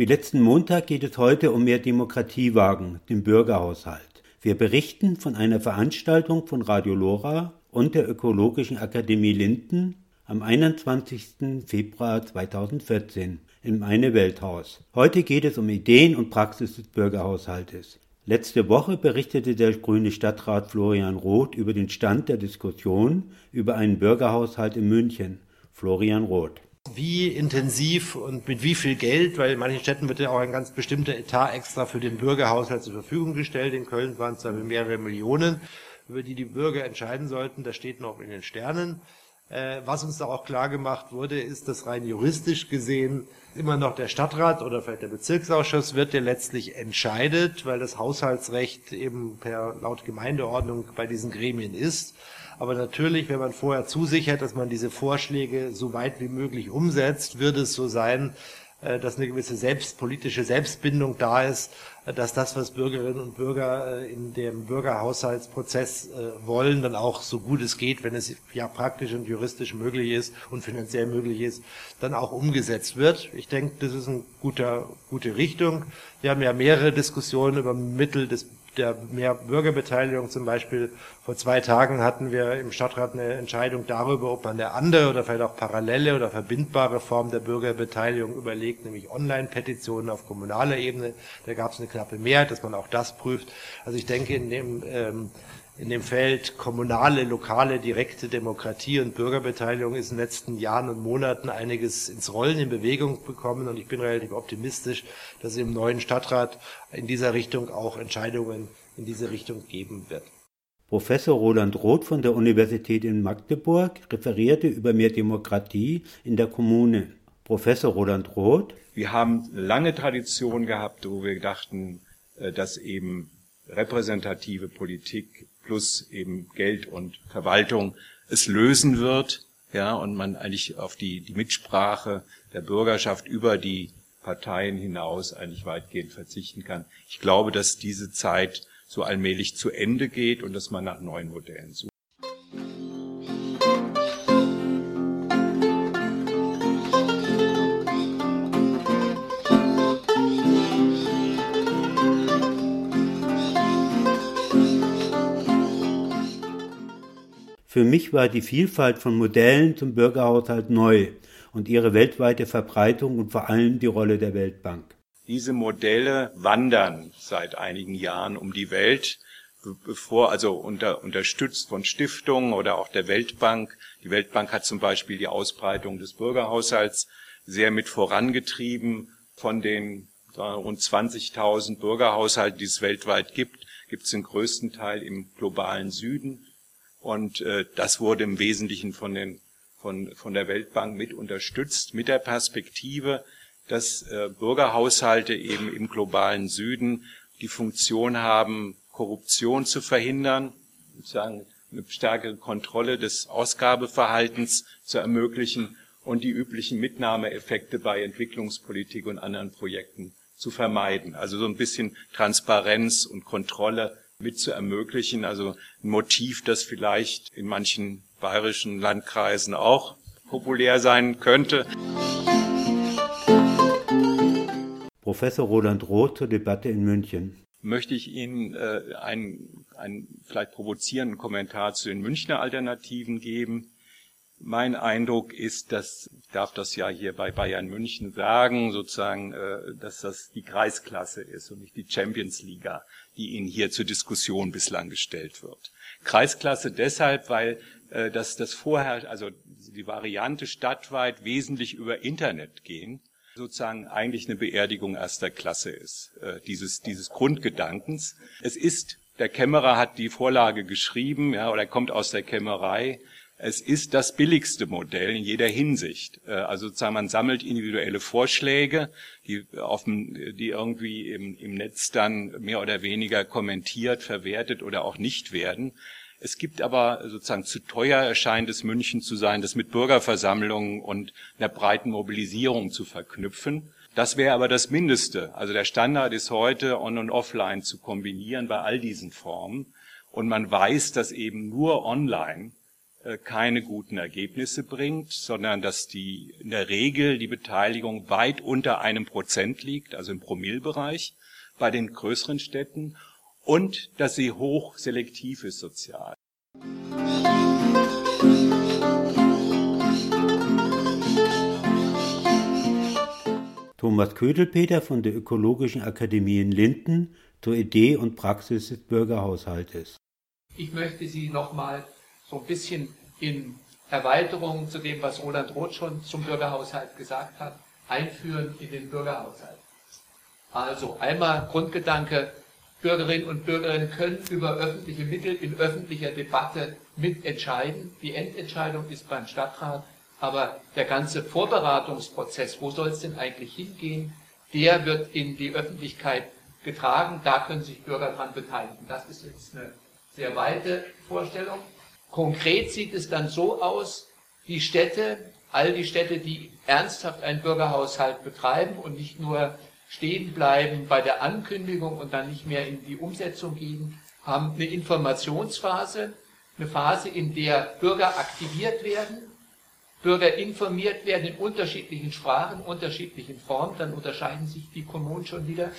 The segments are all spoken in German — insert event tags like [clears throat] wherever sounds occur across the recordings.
Wie letzten Montag geht es heute um mehr Demokratie wagen, den Bürgerhaushalt. Wir berichten von einer Veranstaltung von Radio Lora und der Ökologischen Akademie Linden am 21. Februar 2014 im Eine Welthaus. Heute geht es um Ideen und Praxis des Bürgerhaushaltes. Letzte Woche berichtete der grüne Stadtrat Florian Roth über den Stand der Diskussion über einen Bürgerhaushalt in München. Florian Roth wie intensiv und mit wie viel Geld, weil in manchen Städten wird ja auch ein ganz bestimmter Etat extra für den Bürgerhaushalt zur Verfügung gestellt. In Köln waren es dann mehrere Millionen, über die die Bürger entscheiden sollten. Das steht noch in den Sternen. Äh, was uns da auch klar gemacht wurde, ist, dass rein juristisch gesehen immer noch der Stadtrat oder vielleicht der Bezirksausschuss wird, der letztlich entscheidet, weil das Haushaltsrecht eben per laut Gemeindeordnung bei diesen Gremien ist. Aber natürlich, wenn man vorher zusichert, dass man diese Vorschläge so weit wie möglich umsetzt, wird es so sein, äh, dass eine gewisse selbst, politische Selbstbindung da ist, äh, dass das, was Bürgerinnen und Bürger äh, in dem Bürgerhaushaltsprozess wollen, dann auch so gut es geht, wenn es ja praktisch und juristisch möglich ist und finanziell möglich ist, dann auch umgesetzt wird. Ich denke, das ist eine gute, gute Richtung. Wir haben ja mehrere Diskussionen über Mittel des der mehr Bürgerbeteiligung zum Beispiel. Vor zwei Tagen hatten wir im Stadtrat eine Entscheidung darüber, ob man eine andere oder vielleicht auch parallele oder verbindbare Form der Bürgerbeteiligung überlegt, nämlich Online-Petitionen auf kommunaler Ebene. Da gab es eine knappe Mehrheit, dass man auch das prüft. Also ich denke, in dem ähm, in dem Feld kommunale, lokale, direkte Demokratie und Bürgerbeteiligung ist in den letzten Jahren und Monaten einiges ins Rollen in Bewegung bekommen und ich bin relativ optimistisch, dass es im neuen Stadtrat in dieser Richtung auch Entscheidungen in diese Richtung geben wird. Professor Roland Roth von der Universität in Magdeburg referierte über mehr Demokratie in der Kommune. Professor Roland Roth. Wir haben lange Tradition gehabt, wo wir dachten, äh, dass eben repräsentative Politik plus eben Geld und Verwaltung es lösen wird, ja, und man eigentlich auf die, die Mitsprache der Bürgerschaft über die Parteien hinaus eigentlich weitgehend verzichten kann. Ich glaube, dass diese Zeit so allmählich zu Ende geht und dass man nach neuen Modellen sucht. Für mich war die Vielfalt von Modellen zum Bürgerhaushalt neu und ihre weltweite Verbreitung und vor allem die Rolle der Weltbank. Diese Modelle wandern seit einigen Jahren um die Welt, bevor also unter, unterstützt von Stiftungen oder auch der Weltbank. Die Weltbank hat zum Beispiel die Ausbreitung des Bürgerhaushalts sehr mit vorangetrieben. Von den rund 20.000 Bürgerhaushalten, die es weltweit gibt, gibt es den größten Teil im globalen Süden. Und äh, das wurde im Wesentlichen von, den, von, von der Weltbank mit unterstützt, mit der Perspektive, dass äh, Bürgerhaushalte eben im globalen Süden die Funktion haben, Korruption zu verhindern, sozusagen eine stärkere Kontrolle des Ausgabeverhaltens zu ermöglichen und die üblichen Mitnahmeeffekte bei Entwicklungspolitik und anderen Projekten zu vermeiden. Also so ein bisschen Transparenz und Kontrolle mit zu ermöglichen. Also ein Motiv, das vielleicht in manchen bayerischen Landkreisen auch populär sein könnte. Professor Roland Roth zur Debatte in München. Möchte ich Ihnen äh, einen, einen vielleicht provozierenden Kommentar zu den Münchner Alternativen geben. Mein Eindruck ist, dass, ich darf das ja hier bei Bayern München sagen, sozusagen, äh, dass das die Kreisklasse ist und nicht die Champions Liga, die Ihnen hier zur Diskussion bislang gestellt wird. Kreisklasse deshalb, weil äh, das, das vorher, also die Variante stadtweit wesentlich über Internet gehen, sozusagen eigentlich eine Beerdigung erster Klasse ist, äh, dieses, dieses Grundgedankens. Es ist, der Kämmerer hat die Vorlage geschrieben, ja, oder kommt aus der Kämmerei, es ist das billigste Modell in jeder Hinsicht. Äh, also sozusagen man sammelt individuelle Vorschläge, die, auf dem, die irgendwie im, im Netz dann mehr oder weniger kommentiert, verwertet oder auch nicht werden. Es gibt aber sozusagen zu teuer erscheint es München zu sein, das mit Bürgerversammlungen und einer breiten Mobilisierung zu verknüpfen. Das wäre aber das Mindeste. Also der Standard ist heute on und offline zu kombinieren bei all diesen Formen. Und man weiß, dass eben nur online keine guten Ergebnisse bringt, sondern dass die in der Regel die Beteiligung weit unter einem Prozent liegt, also im Promillbereich bei den größeren Städten und dass sie hoch selektiv ist sozial. Thomas Ködelpeter von der Ökologischen Akademie in Linden zur Idee und Praxis des Bürgerhaushaltes. Ich möchte Sie nochmal so ein bisschen in Erweiterung zu dem, was Roland Roth schon zum Bürgerhaushalt gesagt hat, einführen in den Bürgerhaushalt. Also einmal Grundgedanke, Bürgerinnen und Bürger können über öffentliche Mittel in öffentlicher Debatte mitentscheiden. Die Endentscheidung ist beim Stadtrat, aber der ganze Vorbereitungsprozess, wo soll es denn eigentlich hingehen, der wird in die Öffentlichkeit getragen. Da können sich Bürger daran beteiligen. Das ist jetzt eine sehr weite Vorstellung. Konkret sieht es dann so aus, die Städte, all die Städte, die ernsthaft einen Bürgerhaushalt betreiben und nicht nur stehen bleiben bei der Ankündigung und dann nicht mehr in die Umsetzung gehen, haben eine Informationsphase, eine Phase, in der Bürger aktiviert werden, Bürger informiert werden in unterschiedlichen Sprachen, unterschiedlichen Formen, dann unterscheiden sich die Kommunen schon wieder.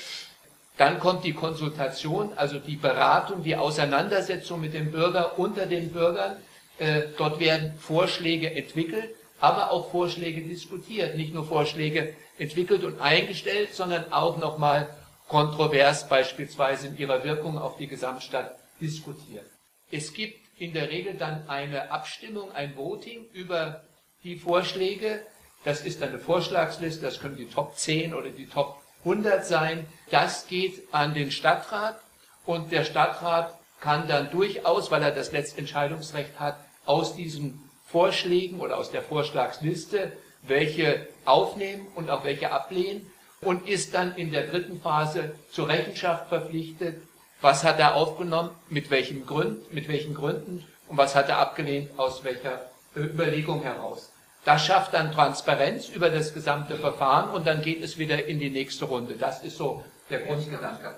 Dann kommt die Konsultation, also die Beratung, die Auseinandersetzung mit dem Bürger unter den Bürgern. Äh, dort werden Vorschläge entwickelt, aber auch Vorschläge diskutiert. Nicht nur Vorschläge entwickelt und eingestellt, sondern auch nochmal kontrovers beispielsweise in ihrer Wirkung auf die Gesamtstadt diskutiert. Es gibt in der Regel dann eine Abstimmung, ein Voting über die Vorschläge. Das ist eine Vorschlagsliste, das können die Top 10 oder die Top 100 sein. Das geht an den Stadtrat und der Stadtrat kann dann durchaus, weil er das Letztentscheidungsrecht hat, aus diesen Vorschlägen oder aus der Vorschlagsliste welche aufnehmen und auch welche ablehnen und ist dann in der dritten Phase zur Rechenschaft verpflichtet. Was hat er aufgenommen, mit welchen Gründen, mit welchen Gründen und was hat er abgelehnt, aus welcher Überlegung heraus. Das schafft dann Transparenz über das gesamte Verfahren und dann geht es wieder in die nächste Runde. Das ist so der Grundgedanke.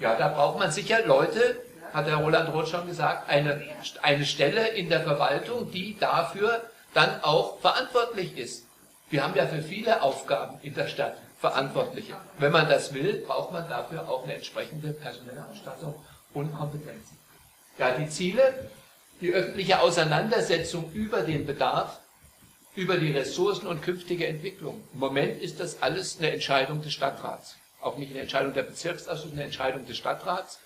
Ja, da braucht man sicher Leute, hat der Roland Roth schon gesagt, eine, eine Stelle in der Verwaltung, die dafür dann auch verantwortlich ist. Wir haben ja für viele Aufgaben in der Stadt Verantwortliche. Wenn man das will, braucht man dafür auch eine entsprechende personelle Ausstattung und Kompetenzen. Ja, die Ziele, die öffentliche Auseinandersetzung über den Bedarf über die Ressourcen und künftige Entwicklung. Im Moment ist das alles eine Entscheidung des Stadtrats. Auch nicht eine Entscheidung der Bezirksausschüsse, eine Entscheidung des Stadtrats.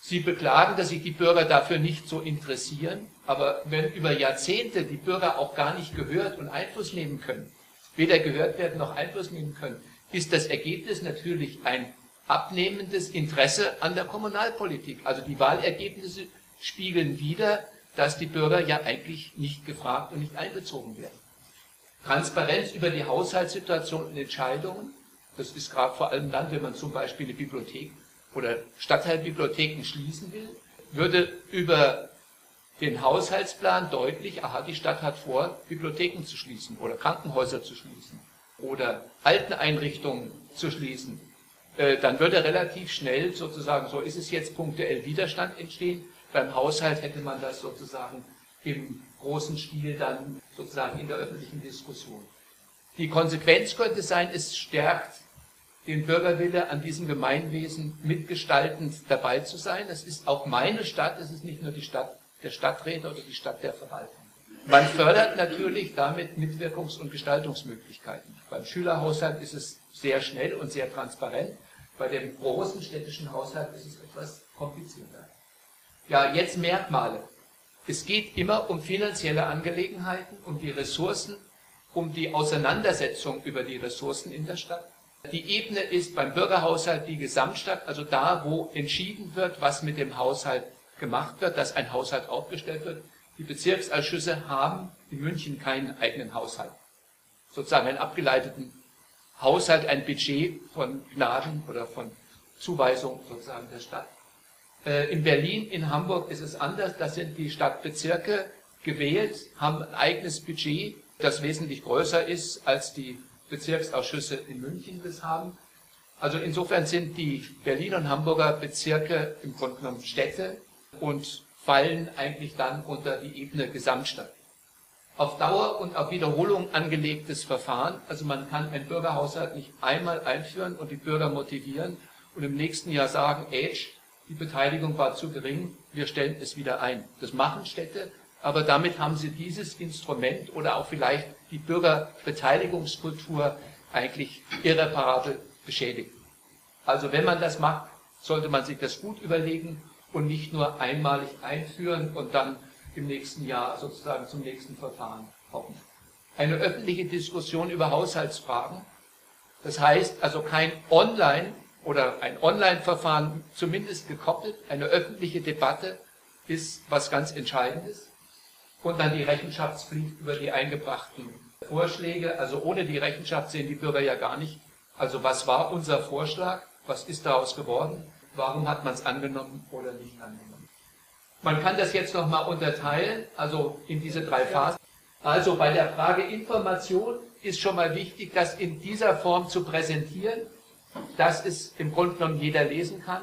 Sie beklagen, dass sich die Bürger dafür nicht so interessieren, aber wenn über Jahrzehnte die Bürger auch gar nicht gehört und Einfluss nehmen können, weder gehört werden noch Einfluss nehmen können, ist das Ergebnis natürlich ein abnehmendes Interesse an der Kommunalpolitik. Also die Wahlergebnisse spiegeln wider, dass die Bürger ja eigentlich nicht gefragt und nicht einbezogen werden. Transparenz über die Haushaltssituation und Entscheidungen. Das ist gerade vor allem dann, wenn man zum Beispiel eine Bibliothek oder Stadtteilbibliotheken schließen will, würde über den Haushaltsplan deutlich, aha, die Stadt hat vor, Bibliotheken zu schließen oder Krankenhäuser zu schließen oder Alteneinrichtungen zu schließen. Äh, dann würde relativ schnell sozusagen, so ist es jetzt, punktuell Widerstand entstehen. Beim Haushalt hätte man das sozusagen im großen Stil dann sozusagen in der öffentlichen Diskussion. Die Konsequenz könnte sein, es stärkt den Bürgerwille an diesem Gemeinwesen mitgestaltend dabei zu sein. Es ist auch meine Stadt, es ist nicht nur die Stadt der Stadträte oder die Stadt der Verwaltung. Man fördert natürlich damit Mitwirkungs- und Gestaltungsmöglichkeiten. Beim Schülerhaushalt ist es sehr schnell und sehr transparent. Bei dem großen städtischen Haushalt ist es etwas komplizierter. Ja, jetzt Merkmale. Es geht immer um finanzielle Angelegenheiten, um die Ressourcen, um die Auseinandersetzung über die Ressourcen in der Stadt. Die Ebene ist beim Bürgerhaushalt die Gesamtstadt, also da, wo entschieden wird, was mit dem Haushalt gemacht wird, dass ein Haushalt aufgestellt wird. Die Bezirksausschüsse haben in München keinen eigenen Haushalt. Sozusagen einen abgeleiteten Haushalt, ein Budget von Gnaden oder von Zuweisungen sozusagen der Stadt. Äh, in Berlin, in Hamburg ist es anders. Da sind die Stadtbezirke gewählt, haben ein eigenes Budget, das wesentlich größer ist, als die Bezirksausschüsse in München das haben. Also insofern sind die Berliner und Hamburger Bezirke im Grunde genommen Städte und fallen eigentlich dann unter die Ebene Gesamtstadt. auf Dauer und auf Wiederholung angelegtes Verfahren. Also man kann einen Bürgerhaushalt nicht einmal einführen und die Bürger motivieren und im nächsten Jahr sagen, Age, die Beteiligung war zu gering, wir stellen es wieder ein. Das machen Städte, aber damit haben sie dieses Instrument oder auch vielleicht die Bürgerbeteiligungskultur eigentlich irreparabel beschädigt. Also wenn man das macht, sollte man sich das gut überlegen und nicht nur einmalig einführen und dann im nächsten Jahr sozusagen zum nächsten Verfahren kommen. Eine öffentliche Diskussion über Haushaltsfragen, das heißt also kein Online- oder ein Online-Verfahren zumindest gekoppelt, eine öffentliche Debatte ist was ganz Entscheidendes. Und dann die Rechenschaftspflicht über die eingebrachten Vorschläge. Also ohne die Rechenschaft sehen die Bürger ja gar nicht. Also was war unser Vorschlag? Was ist daraus geworden? Warum hat man es angenommen oder nicht angenommen? Man kann das jetzt nochmal unterteilen, also in diese drei Phasen. Also bei der Frage Information ist schon mal wichtig, das in dieser Form zu präsentieren, dass es im Grunde genommen jeder lesen kann.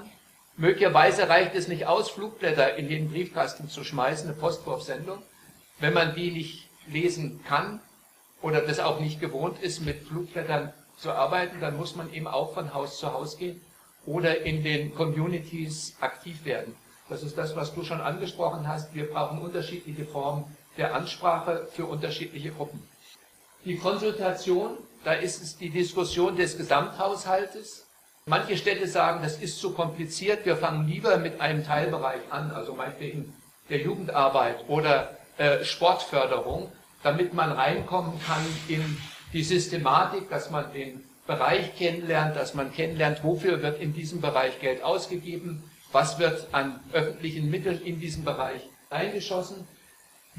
Möglicherweise reicht es nicht aus, Flugblätter in den Briefkasten zu schmeißen, eine Postwurfsendung. Wenn man die nicht lesen kann oder das auch nicht gewohnt ist, mit Flugblättern zu arbeiten, dann muss man eben auch von Haus zu Haus gehen oder in den Communities aktiv werden. Das ist das, was du schon angesprochen hast. Wir brauchen unterschiedliche Formen der Ansprache für unterschiedliche Gruppen. Die Konsultation, da ist es die Diskussion des Gesamthaushaltes. Manche Städte sagen, das ist zu kompliziert, wir fangen lieber mit einem Teilbereich an, also meinetwegen der Jugendarbeit oder äh, Sportförderung, damit man reinkommen kann in die Systematik, dass man den Bereich kennenlernt, dass man kennenlernt, wofür wird in diesem Bereich Geld ausgegeben, was wird an öffentlichen Mitteln in diesem Bereich eingeschossen.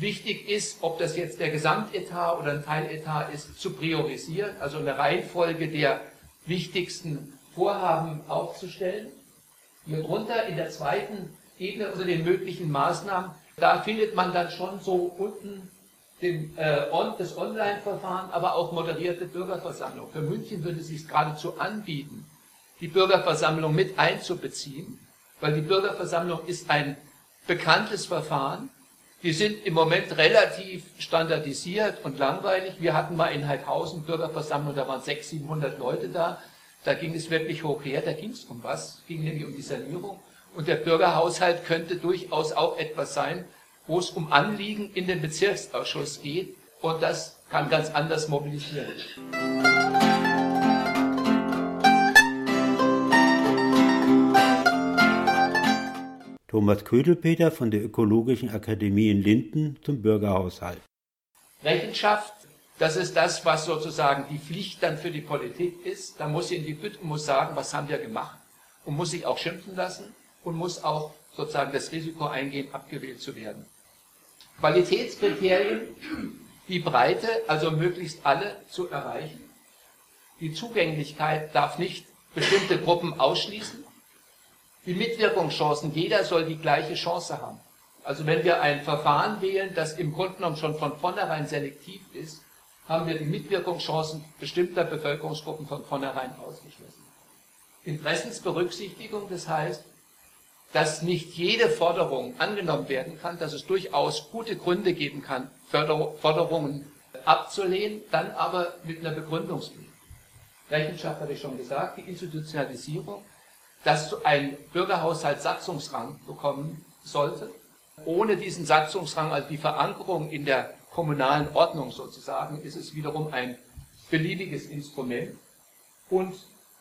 Wichtig ist, ob das jetzt der Gesamtetat oder ein Teiletat ist, zu priorisieren, also eine Reihenfolge der wichtigsten Vorhaben aufzustellen. Hier drunter in der zweiten Ebene unter den möglichen Maßnahmen, da findet man dann schon so unten den, äh, on, das Online-Verfahren, aber auch moderierte Bürgerversammlung. Für München würde es sich geradezu anbieten, die Bürgerversammlung mit einzubeziehen weil die Bürgerversammlung ist ein bekanntes Verfahren. Die sind im Moment relativ standardisiert und langweilig. Wir hatten mal in Heidhausen Bürgerversammlung, da waren 600, 700 Leute da. Da ging es wirklich hoch her, da ging es um was, ging nämlich um die Sanierung. Und der Bürgerhaushalt könnte durchaus auch etwas sein, wo es um Anliegen in den Bezirksausschuss geht. Und das kann ganz anders mobilisieren. Thomas Ködelpeter von der Ökologischen Akademie in Linden zum Bürgerhaushalt. Rechenschaft, das ist das, was sozusagen die Pflicht dann für die Politik ist. Da muss sie in die Bütte und muss sagen, was haben wir gemacht und muss sich auch schimpfen lassen und muss auch sozusagen das Risiko eingehen, abgewählt zu werden. Qualitätskriterien, die Breite, also möglichst alle zu erreichen. Die Zugänglichkeit darf nicht bestimmte Gruppen ausschließen die Mitwirkungschancen. Jeder soll die gleiche Chance haben. Also wenn wir ein Verfahren wählen, das im Grunde genommen schon von vornherein selektiv ist, haben wir die Mitwirkungschancen bestimmter Bevölkerungsgruppen von vornherein ausgeschlossen. Interessensberücksichtigung, das heißt, dass nicht jede Forderung angenommen werden kann, dass es durchaus gute Gründe geben kann, Forderungen abzulehnen, dann aber mit einer Begründungspflicht. Rechenschaft hatte ich schon gesagt, die Institutionalisierung dass ein Bürgerhaushalt Satzungsrang bekommen sollte. Ohne diesen Satzungsrang, also die Verankerung in der kommunalen Ordnung sozusagen, ist es wiederum ein beliebiges Instrument. Und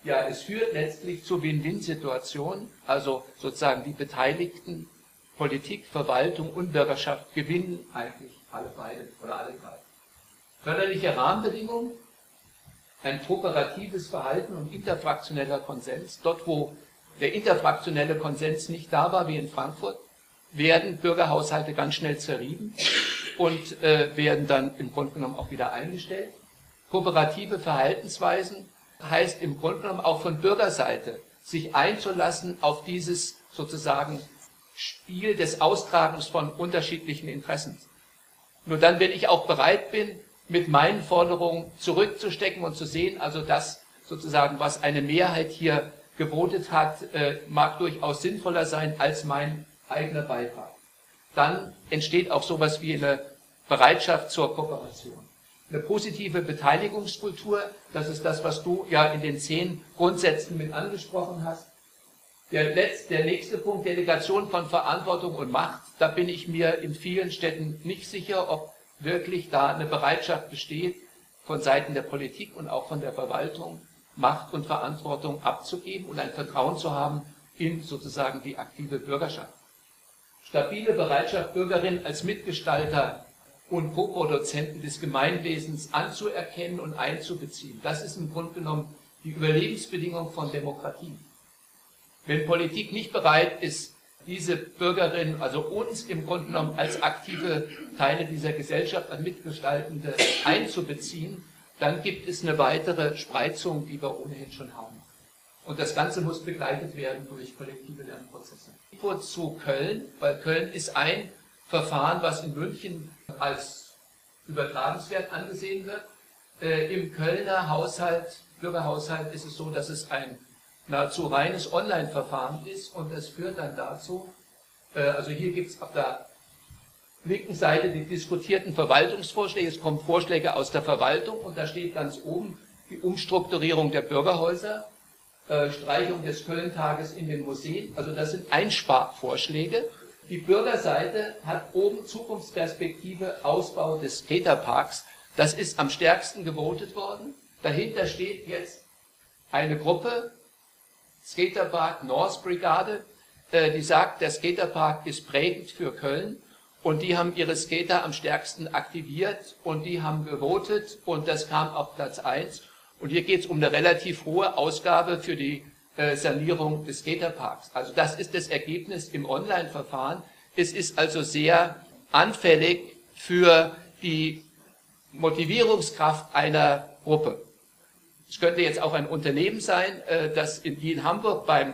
ja, es führt letztlich zu Win-Win-Situationen, also sozusagen die Beteiligten, Politik, Verwaltung und Bürgerschaft gewinnen eigentlich alle beide oder alle drei. Förderliche Rahmenbedingungen, ein kooperatives Verhalten und interfraktioneller Konsens, dort wo der interfraktionelle Konsens nicht da war, wie in Frankfurt, werden Bürgerhaushalte ganz schnell zerrieben und äh, werden dann im Grunde genommen auch wieder eingestellt. Kooperative Verhaltensweisen heißt im Grunde genommen auch von Bürgerseite sich einzulassen auf dieses sozusagen Spiel des Austragens von unterschiedlichen Interessen. Nur dann, wenn ich auch bereit bin, mit meinen Forderungen zurückzustecken und zu sehen, also das sozusagen, was eine Mehrheit hier gebotet hat, äh, mag durchaus sinnvoller sein als mein eigener Beitrag. Dann entsteht auch sowas wie eine Bereitschaft zur Kooperation. Eine positive Beteiligungskultur, das ist das, was du ja in den zehn Grundsätzen mit angesprochen hast. Der, letzte, der nächste Punkt, Delegation von Verantwortung und Macht, da bin ich mir in vielen Städten nicht sicher, ob wirklich da eine Bereitschaft besteht, von Seiten der Politik und auch von der Verwaltung Macht und Verantwortung abzugeben und ein Vertrauen zu haben in sozusagen die aktive Bürgerschaft. Stabile Bereitschaft, Bürgerinnen als Mitgestalter und Co-Produzenten des Gemeinwesens anzuerkennen und einzubeziehen. Das ist im Grunde genommen die Überlebensbedingung von Demokratie. Wenn Politik nicht bereit ist, diese Bürgerinnen, also uns im Grunde genommen als aktive Teile dieser Gesellschaft, als Mitgestaltende einzubeziehen, dann gibt es eine weitere Spreizung, die wir ohnehin schon haben. Und das Ganze muss begleitet werden durch kollektive Lernprozesse. Info zu Köln, weil Köln ist ein Verfahren, was in München als übertragenswert angesehen wird. Äh, Im Kölner Haushalt, Bürgerhaushalt ist es so, dass es ein nahezu reines Online-Verfahren ist und das führt dann dazu, äh, also hier gibt es auf der linken Seite die diskutierten Verwaltungsvorschläge, es kommen Vorschläge aus der Verwaltung und da steht ganz oben die Umstrukturierung der Bürgerhäuser, äh, Streichung des Köln-Tages in den Museen, also das sind Einsparvorschläge. Die Bürgerseite hat oben Zukunftsperspektive Ausbau des Skaterparks. Das ist am stärksten gewotet worden. Dahinter steht jetzt eine Gruppe, Skaterpark North Brigade, äh, die sagt, der Skaterpark ist prägend für Köln und die haben ihre Skater am stärksten aktiviert und die haben gewotet und das kam auf Platz 1. Und hier geht es um eine relativ hohe Ausgabe für die äh, Sanierung des Skaterparks. Also das ist das Ergebnis im Online-Verfahren. Es ist also sehr anfällig für die Motivierungskraft einer Gruppe. Es könnte jetzt auch ein Unternehmen sein, äh, das in, in Hamburg beim,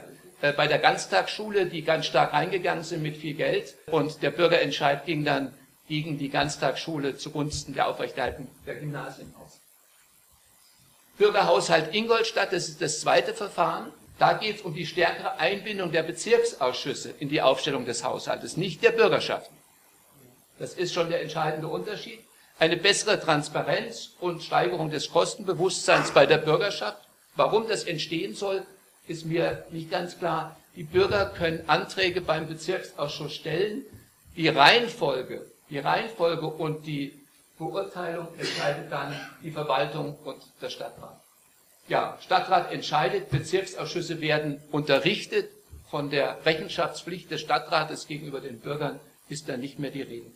bei der Ganztagsschule, die ganz stark reingegangen sind mit viel Geld und der Bürgerentscheid ging dann gegen die Ganztagsschule zugunsten der Aufrechterhaltung der Gymnasien aus. Bürgerhaushalt Ingolstadt, das ist das zweite Verfahren. Da geht es um die stärkere Einbindung der Bezirksausschüsse in die Aufstellung des Haushaltes, nicht der Bürgerschaft. Das ist schon der entscheidende Unterschied eine bessere Transparenz und Steigerung des Kostenbewusstseins bei der Bürgerschaft. Warum das entstehen soll, ist mir nicht ganz klar. Die Bürger können Anträge beim Bezirksausschuss stellen. Die Reihenfolge, die Reihenfolge und die Beurteilung entscheidet dann die Verwaltung und der Stadtrat. Ja, Stadtrat entscheidet, Bezirksausschüsse werden unterrichtet. Von der Rechenschaftspflicht des Stadtrates gegenüber den Bürgern ist da nicht mehr die Rede.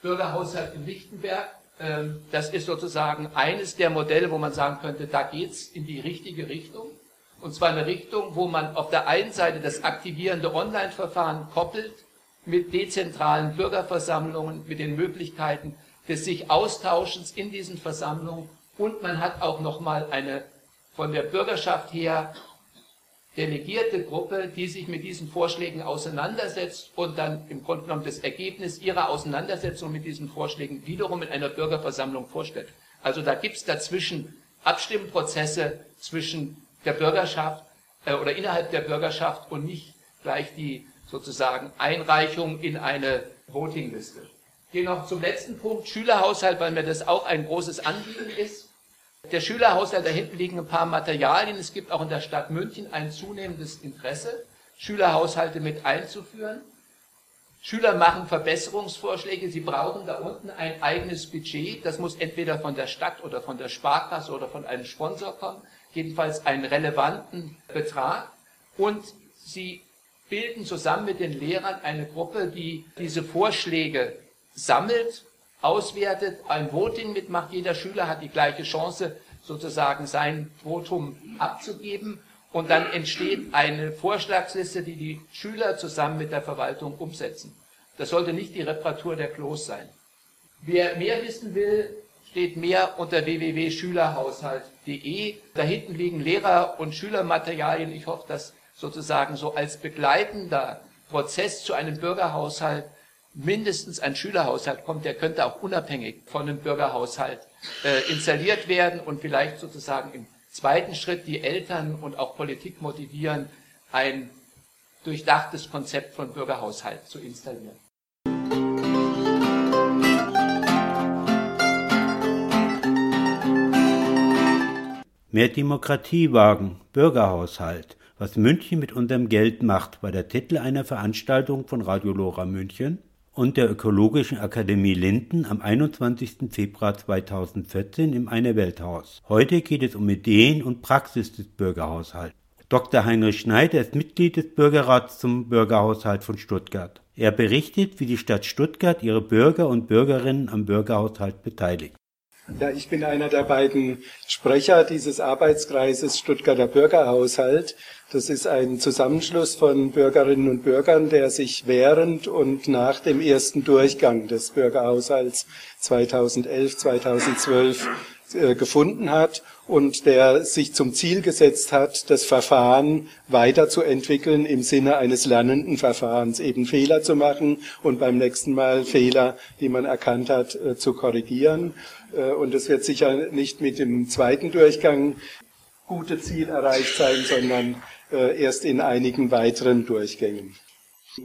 Bürgerhaushalt in Lichtenberg. Ähm, das ist sozusagen eines der Modelle, wo man sagen könnte, da geht es in die richtige Richtung. Und zwar eine Richtung, wo man auf der einen Seite das aktivierende Online-Verfahren koppelt mit dezentralen Bürgerversammlungen, mit den Möglichkeiten des sich Austauschens in diesen Versammlungen. Und man hat auch nochmal eine von der Bürgerschaft her delegierte Gruppe, die sich mit diesen Vorschlägen auseinandersetzt und dann im Grunde genommen das Ergebnis ihrer Auseinandersetzung mit diesen Vorschlägen wiederum in einer Bürgerversammlung vorstellt. Also da gibt es dazwischen Abstimmprozesse zwischen der Bürgerschaft äh, oder innerhalb der Bürgerschaft und nicht gleich die sozusagen Einreichung in eine Votingliste. Gehe noch zum letzten Punkt, Schülerhaushalt, weil mir das auch ein großes Anliegen ist. Der Schülerhaushalt, da hinten liegen ein paar Materialien. Es gibt auch in der Stadt München ein zunehmendes Interesse, Schülerhaushalte mit einzuführen. Schüler machen Verbesserungsvorschläge. Sie brauchen da unten ein eigenes Budget. Das muss entweder von der Stadt oder von der Sparkasse oder von einem Sponsor kommen. Jedenfalls einen relevanten Betrag. Und sie bilden zusammen mit den Lehrern eine Gruppe, die diese Vorschläge sammelt auswertet, ein Voting mitmacht. Jeder Schüler hat die gleiche Chance, sozusagen sein Votum abzugeben. Und dann entsteht eine Vorschlagsliste, die die Schüler zusammen mit der Verwaltung umsetzen. Das sollte nicht die Reparatur der Klos sein. Wer mehr wissen will, steht mehr unter www.schülerhaushalt.de. Da hinten liegen Lehrer- und Schülermaterialien. Ich hoffe, dass sozusagen so als begleitender Prozess zu einem Bürgerhaushalt mindestens ein Schülerhaushalt kommt, der könnte auch unabhängig von einem Bürgerhaushalt äh, installiert werden und vielleicht sozusagen im zweiten Schritt die Eltern und auch Politik motivieren, ein durchdachtes Konzept von Bürgerhaushalt zu installieren. Mehr Demokratie wagen, Bürgerhaushalt, was München mit unserem Geld macht, war der Titel einer Veranstaltung von Radio Lora München und der Ökologischen Akademie Linden am 21. Februar 2014 im Eine Welthaus. Heute geht es um Ideen und Praxis des Bürgerhaushalts. Dr. Heinrich Schneider ist Mitglied des Bürgerrats zum Bürgerhaushalt von Stuttgart. Er berichtet, wie die Stadt Stuttgart ihre Bürger und Bürgerinnen am Bürgerhaushalt beteiligt. Ja, ich bin einer der beiden Sprecher dieses Arbeitskreises Stuttgarter Bürgerhaushalt. Das ist ein Zusammenschluss von Bürgerinnen und Bürgern, der sich während und nach dem ersten Durchgang des Bürgerhaushalts 2011, 2012 äh, gefunden hat und der sich zum Ziel gesetzt hat, das Verfahren weiterzuentwickeln im Sinne eines lernenden Verfahrens, eben Fehler zu machen und beim nächsten Mal Fehler, die man erkannt hat, äh, zu korrigieren. Äh, und es wird sicher nicht mit dem zweiten Durchgang gute Ziel erreicht sein, sondern äh, erst in einigen weiteren Durchgängen.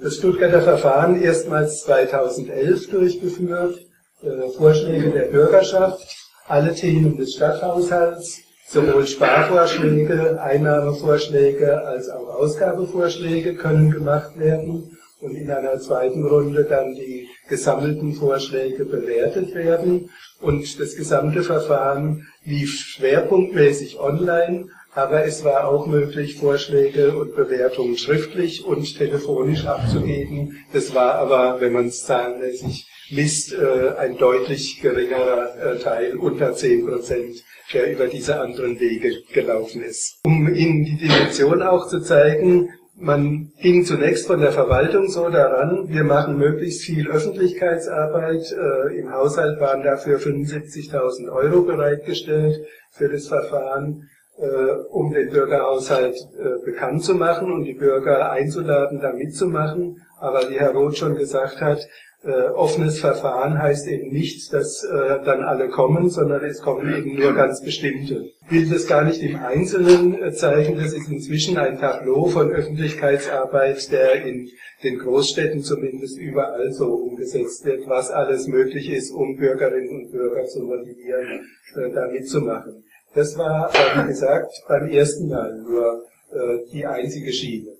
Das Stuttgarter Verfahren erstmals 2011 durchgeführt, äh, Vorschläge der Bürgerschaft, alle Themen des Stadthaushalts, sowohl Sparvorschläge, Einnahmevorschläge als auch Ausgabevorschläge können gemacht werden und in einer zweiten Runde dann die gesammelten Vorschläge bewertet werden. Und das gesamte Verfahren lief schwerpunktmäßig online, aber es war auch möglich, Vorschläge und Bewertungen schriftlich und telefonisch abzugeben. Das war aber, wenn man es zahlenmäßig misst, äh, ein deutlich geringerer äh, Teil, unter zehn Prozent, der über diese anderen Wege gelaufen ist. Um Ihnen die Dimension auch zu zeigen, man ging zunächst von der Verwaltung so daran, wir machen möglichst viel Öffentlichkeitsarbeit. Äh, Im Haushalt waren dafür 75.000 Euro bereitgestellt für das Verfahren, äh, um den Bürgerhaushalt äh, bekannt zu machen und die Bürger einzuladen, da mitzumachen. Aber wie Herr Roth schon gesagt hat, äh, offenes Verfahren heißt eben nicht, dass äh, dann alle kommen, sondern es kommen eben nur ganz bestimmte. Ich will das gar nicht im Einzelnen äh, zeigen, das ist inzwischen ein Tableau von Öffentlichkeitsarbeit, der in den Großstädten zumindest überall so umgesetzt wird, was alles möglich ist, um Bürgerinnen und Bürger zu motivieren, äh, da mitzumachen. Das war, wie gesagt, beim ersten Mal nur äh, die einzige Schiene.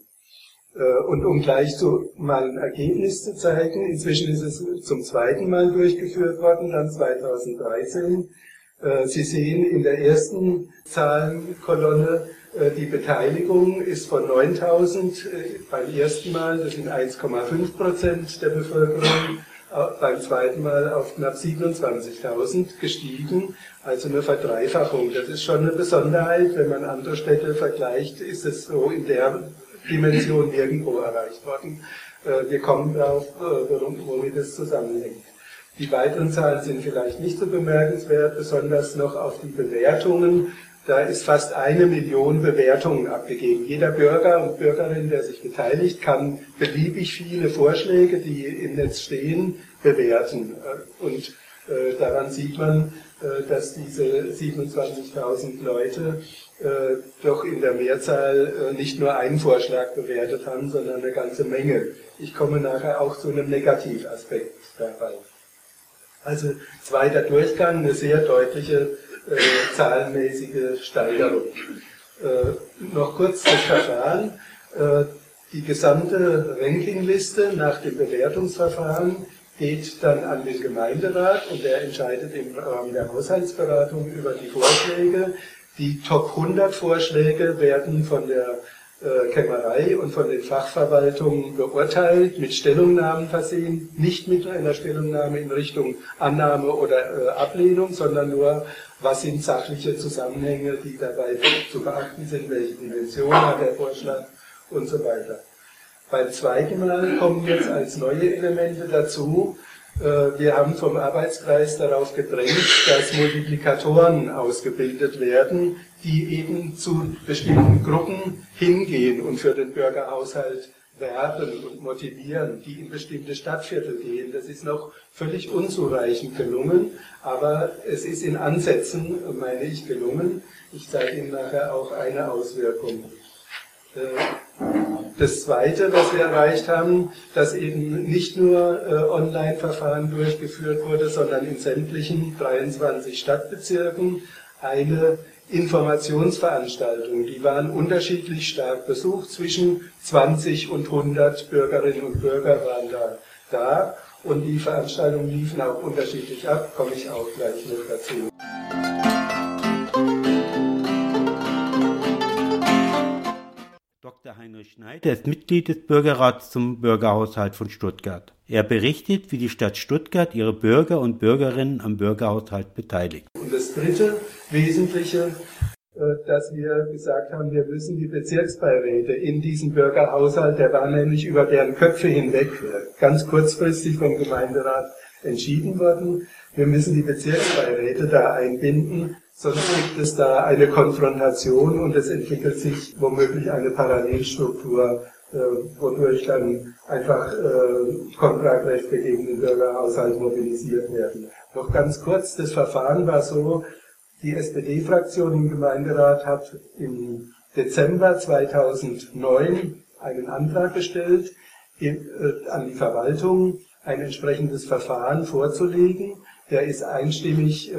Äh, und um gleich so mal ein Ergebnis zu zeigen, inzwischen ist es zum zweiten Mal durchgeführt worden, dann 2013. Äh, Sie sehen in der ersten Zahlenkolonne, äh, die Beteiligung ist von 9000 beim ersten Mal, das sind 1,5 Prozent der Bevölkerung, beim zweiten Mal auf knapp 27.000 gestiegen, also eine Verdreifachung. Das ist schon eine Besonderheit. Wenn man andere Städte vergleicht, ist es so in der Dimension nirgendwo erreicht worden. Äh, wir kommen darauf, äh, womit es zusammenhängt. Die weiteren Zahlen sind vielleicht nicht so bemerkenswert, besonders noch auf die Bewertungen. Da ist fast eine Million Bewertungen abgegeben. Jeder Bürger und Bürgerin, der sich beteiligt, kann beliebig viele Vorschläge, die im Netz stehen, bewerten. Äh, und daran sieht man, dass diese 27.000 Leute doch in der Mehrzahl äh, nicht nur einen Vorschlag bewertet haben, sondern eine ganze Menge. Ich komme nachher auch zu einem Negativaspekt dabei. Also zweiter Durchgang, eine sehr deutliche äh, zahlenmäßige Steigerung. Äh, noch kurz das Verfahren. Äh, die gesamte Rankingliste nach dem Bewertungsverfahren geht dann an den Gemeinderat und der entscheidet im Rahmen der Haushaltsberatung über die Vorschläge. Die Top 100 Vorschläge werden von der äh, Kämmerei und von den Fachverwaltungen beurteilt, mit Stellungnahmen versehen, nicht mit einer Stellungnahme in Richtung Annahme oder äh, Ablehnung, sondern nur, was sind sachliche Zusammenhänge, die dabei zu beachten sind, welche Dimension hat der Vorschlag und so weiter. Beim zweiten Mal kommen jetzt als neue Elemente dazu, wir haben vom Arbeitskreis darauf gedrängt, dass Multiplikatoren ausgebildet werden, die eben zu bestimmten Gruppen hingehen und für den Bürgerhaushalt werben und motivieren, die in bestimmte Stadtviertel gehen. Das ist noch völlig unzureichend gelungen, aber es ist in Ansätzen, meine ich, gelungen. Ich zeige Ihnen nachher auch eine Auswirkung. Das Zweite, was wir erreicht haben, dass eben nicht nur äh, Online-Verfahren durchgeführt wurde, sondern in sämtlichen 23 Stadtbezirken eine Informationsveranstaltungen, die waren unterschiedlich stark besucht. Zwischen 20 und 100 Bürgerinnen und Bürger waren da, da und die Veranstaltungen liefen auch unterschiedlich ab, komme ich auch gleich noch dazu. Dr. Heinrich Schneider ist Mitglied des Bürgerrats zum Bürgerhaushalt von Stuttgart. Er berichtet, wie die Stadt Stuttgart ihre Bürger und Bürgerinnen am Bürgerhaushalt beteiligt. Und das dritte Wesentliche, äh, dass wir gesagt haben, wir müssen die Bezirksbeiräte in diesem Bürgerhaushalt, der war nämlich über deren Köpfe hinweg äh, ganz kurzfristig vom Gemeinderat entschieden worden, wir müssen die Bezirksbeiräte da einbinden, sonst gibt es da eine Konfrontation und es entwickelt sich womöglich eine Parallelstruktur, äh, wodurch dann einfach äh, Kontragrechte gegen den Bürgerhaushalt mobilisiert werden. Noch ganz kurz, das Verfahren war so, die SPD-Fraktion im Gemeinderat hat im Dezember 2009 einen Antrag gestellt, äh, an die Verwaltung ein entsprechendes Verfahren vorzulegen der ist einstimmig, äh,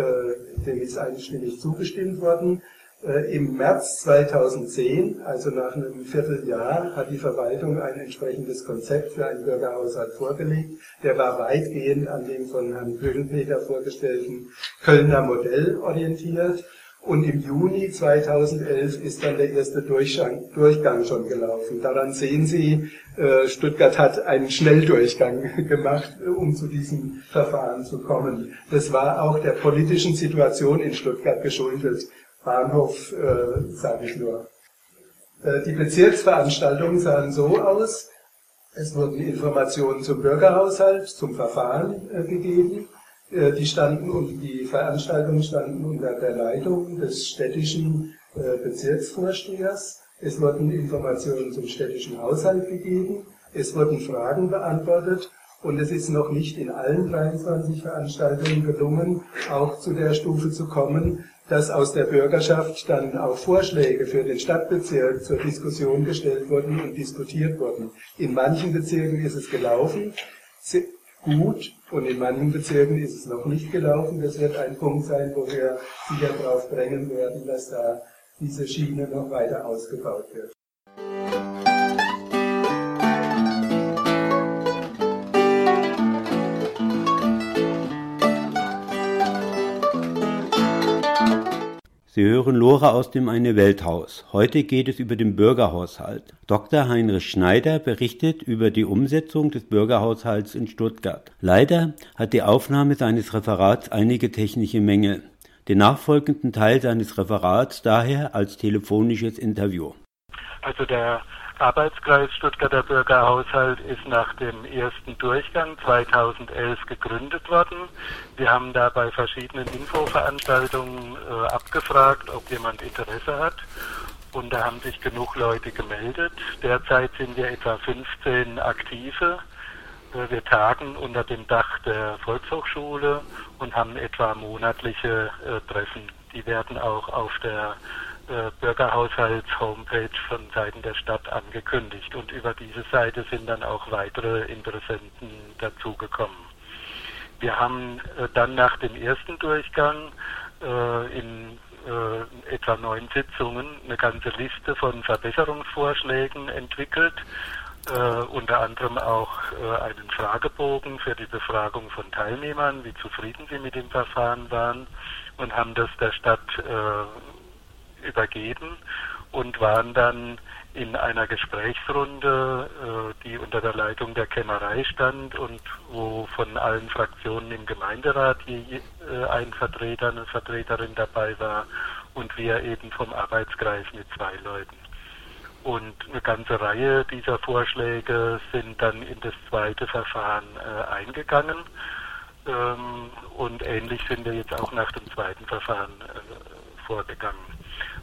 dem ist einstimmig zugestimmt worden. Äh, Im März 2010, also nach einem Vierteljahr, hat die Verwaltung ein entsprechendes Konzept für einen Bürgerhaushalt vorgelegt. Der war weitgehend an dem von Herrn Höhlenpeter vorgestellten Kölner Modell orientiert. Und im Juni 2011 ist dann der erste Durchgang, Durchgang schon gelaufen. Daran sehen Sie, äh, Stuttgart hat einen Schnelldurchgang [laughs] gemacht, um zu diesem Verfahren zu kommen. Das war auch der politischen Situation in Stuttgart geschuldet. Bahnhof, äh, sage ich nur. Äh, die Bezirksveranstaltungen sahen so aus. Es wurden Informationen zum Bürgerhaushalt, zum Verfahren äh, gegeben. Äh, die standen und die Veranstaltungen standen unter der Leitung des städtischen äh, Bezirksvorstehers. Es wurden Informationen zum städtischen Haushalt gegeben. Es wurden Fragen beantwortet. Und es ist noch nicht in allen 23 Veranstaltungen gelungen, auch zu der Stufe zu kommen, dass aus der Bürgerschaft dann auch Vorschläge für den Stadtbezirk zur Diskussion gestellt wurden und diskutiert wurden. In manchen Bezirken ist es gelaufen gut und in manchen Bezirken ist es noch nicht gelaufen. Das wird ein Punkt sein, wo wir sicher darauf drängen werden, dass da diese Schiene noch weiter ausgebaut wird. Sie hören Lora aus dem Eine Welthaus. Heute geht es über den Bürgerhaushalt. Dr. Heinrich Schneider berichtet über die Umsetzung des Bürgerhaushalts in Stuttgart. Leider hat die Aufnahme seines Referats einige technische Mängel. Den nachfolgenden Teil seines Referats daher als telefonisches Interview. Also der Arbeitskreis Stuttgarter Bürgerhaushalt ist nach dem ersten Durchgang 2011 gegründet worden. Wir haben da bei verschiedenen Infoveranstaltungen äh, abgefragt, ob jemand Interesse hat. Und da haben sich genug Leute gemeldet. Derzeit sind wir etwa 15 Aktive. Äh, wir tagen unter dem Dach der Volkshochschule und haben etwa monatliche äh, Treffen. Die werden auch auf der äh, Bürgerhaushalts-Homepage von Seiten der Stadt angekündigt. Und über diese Seite sind dann auch weitere Interessenten dazugekommen. Wir haben äh, dann nach dem ersten Durchgang äh, in etwa neun Sitzungen eine ganze Liste von Verbesserungsvorschlägen entwickelt. Uh, unter anderem auch uh, einen Fragebogen für die Befragung von Teilnehmern, wie zufrieden sie mit dem Verfahren waren und haben das der Stadt uh, übergeben und waren dann in einer Gesprächsrunde, äh, die unter der Leitung der Kämmerei stand und wo von allen Fraktionen im Gemeinderat äh, ein Vertreter, eine Vertreterin dabei war und wir eben vom Arbeitskreis mit zwei Leuten. Und eine ganze Reihe dieser Vorschläge sind dann in das zweite Verfahren äh, eingegangen. Ähm, und ähnlich sind wir jetzt auch nach dem zweiten Verfahren vorgegangen.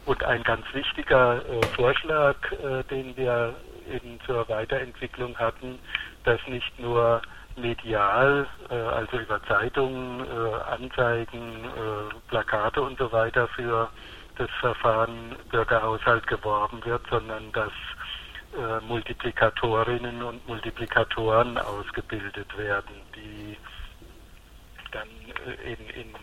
Und ein ganz wichtiger äh, Vorschlag, äh, den wir eben zur Weiterentwicklung hatten, dass nicht nur medial, äh, also über Zeitungen, äh, Anzeigen, äh, Plakate und so weiter für das Verfahren Bürgerhaushalt geworben wird, sondern dass äh, Multiplikatorinnen und Multiplikatoren ausgebildet werden, die dann in, in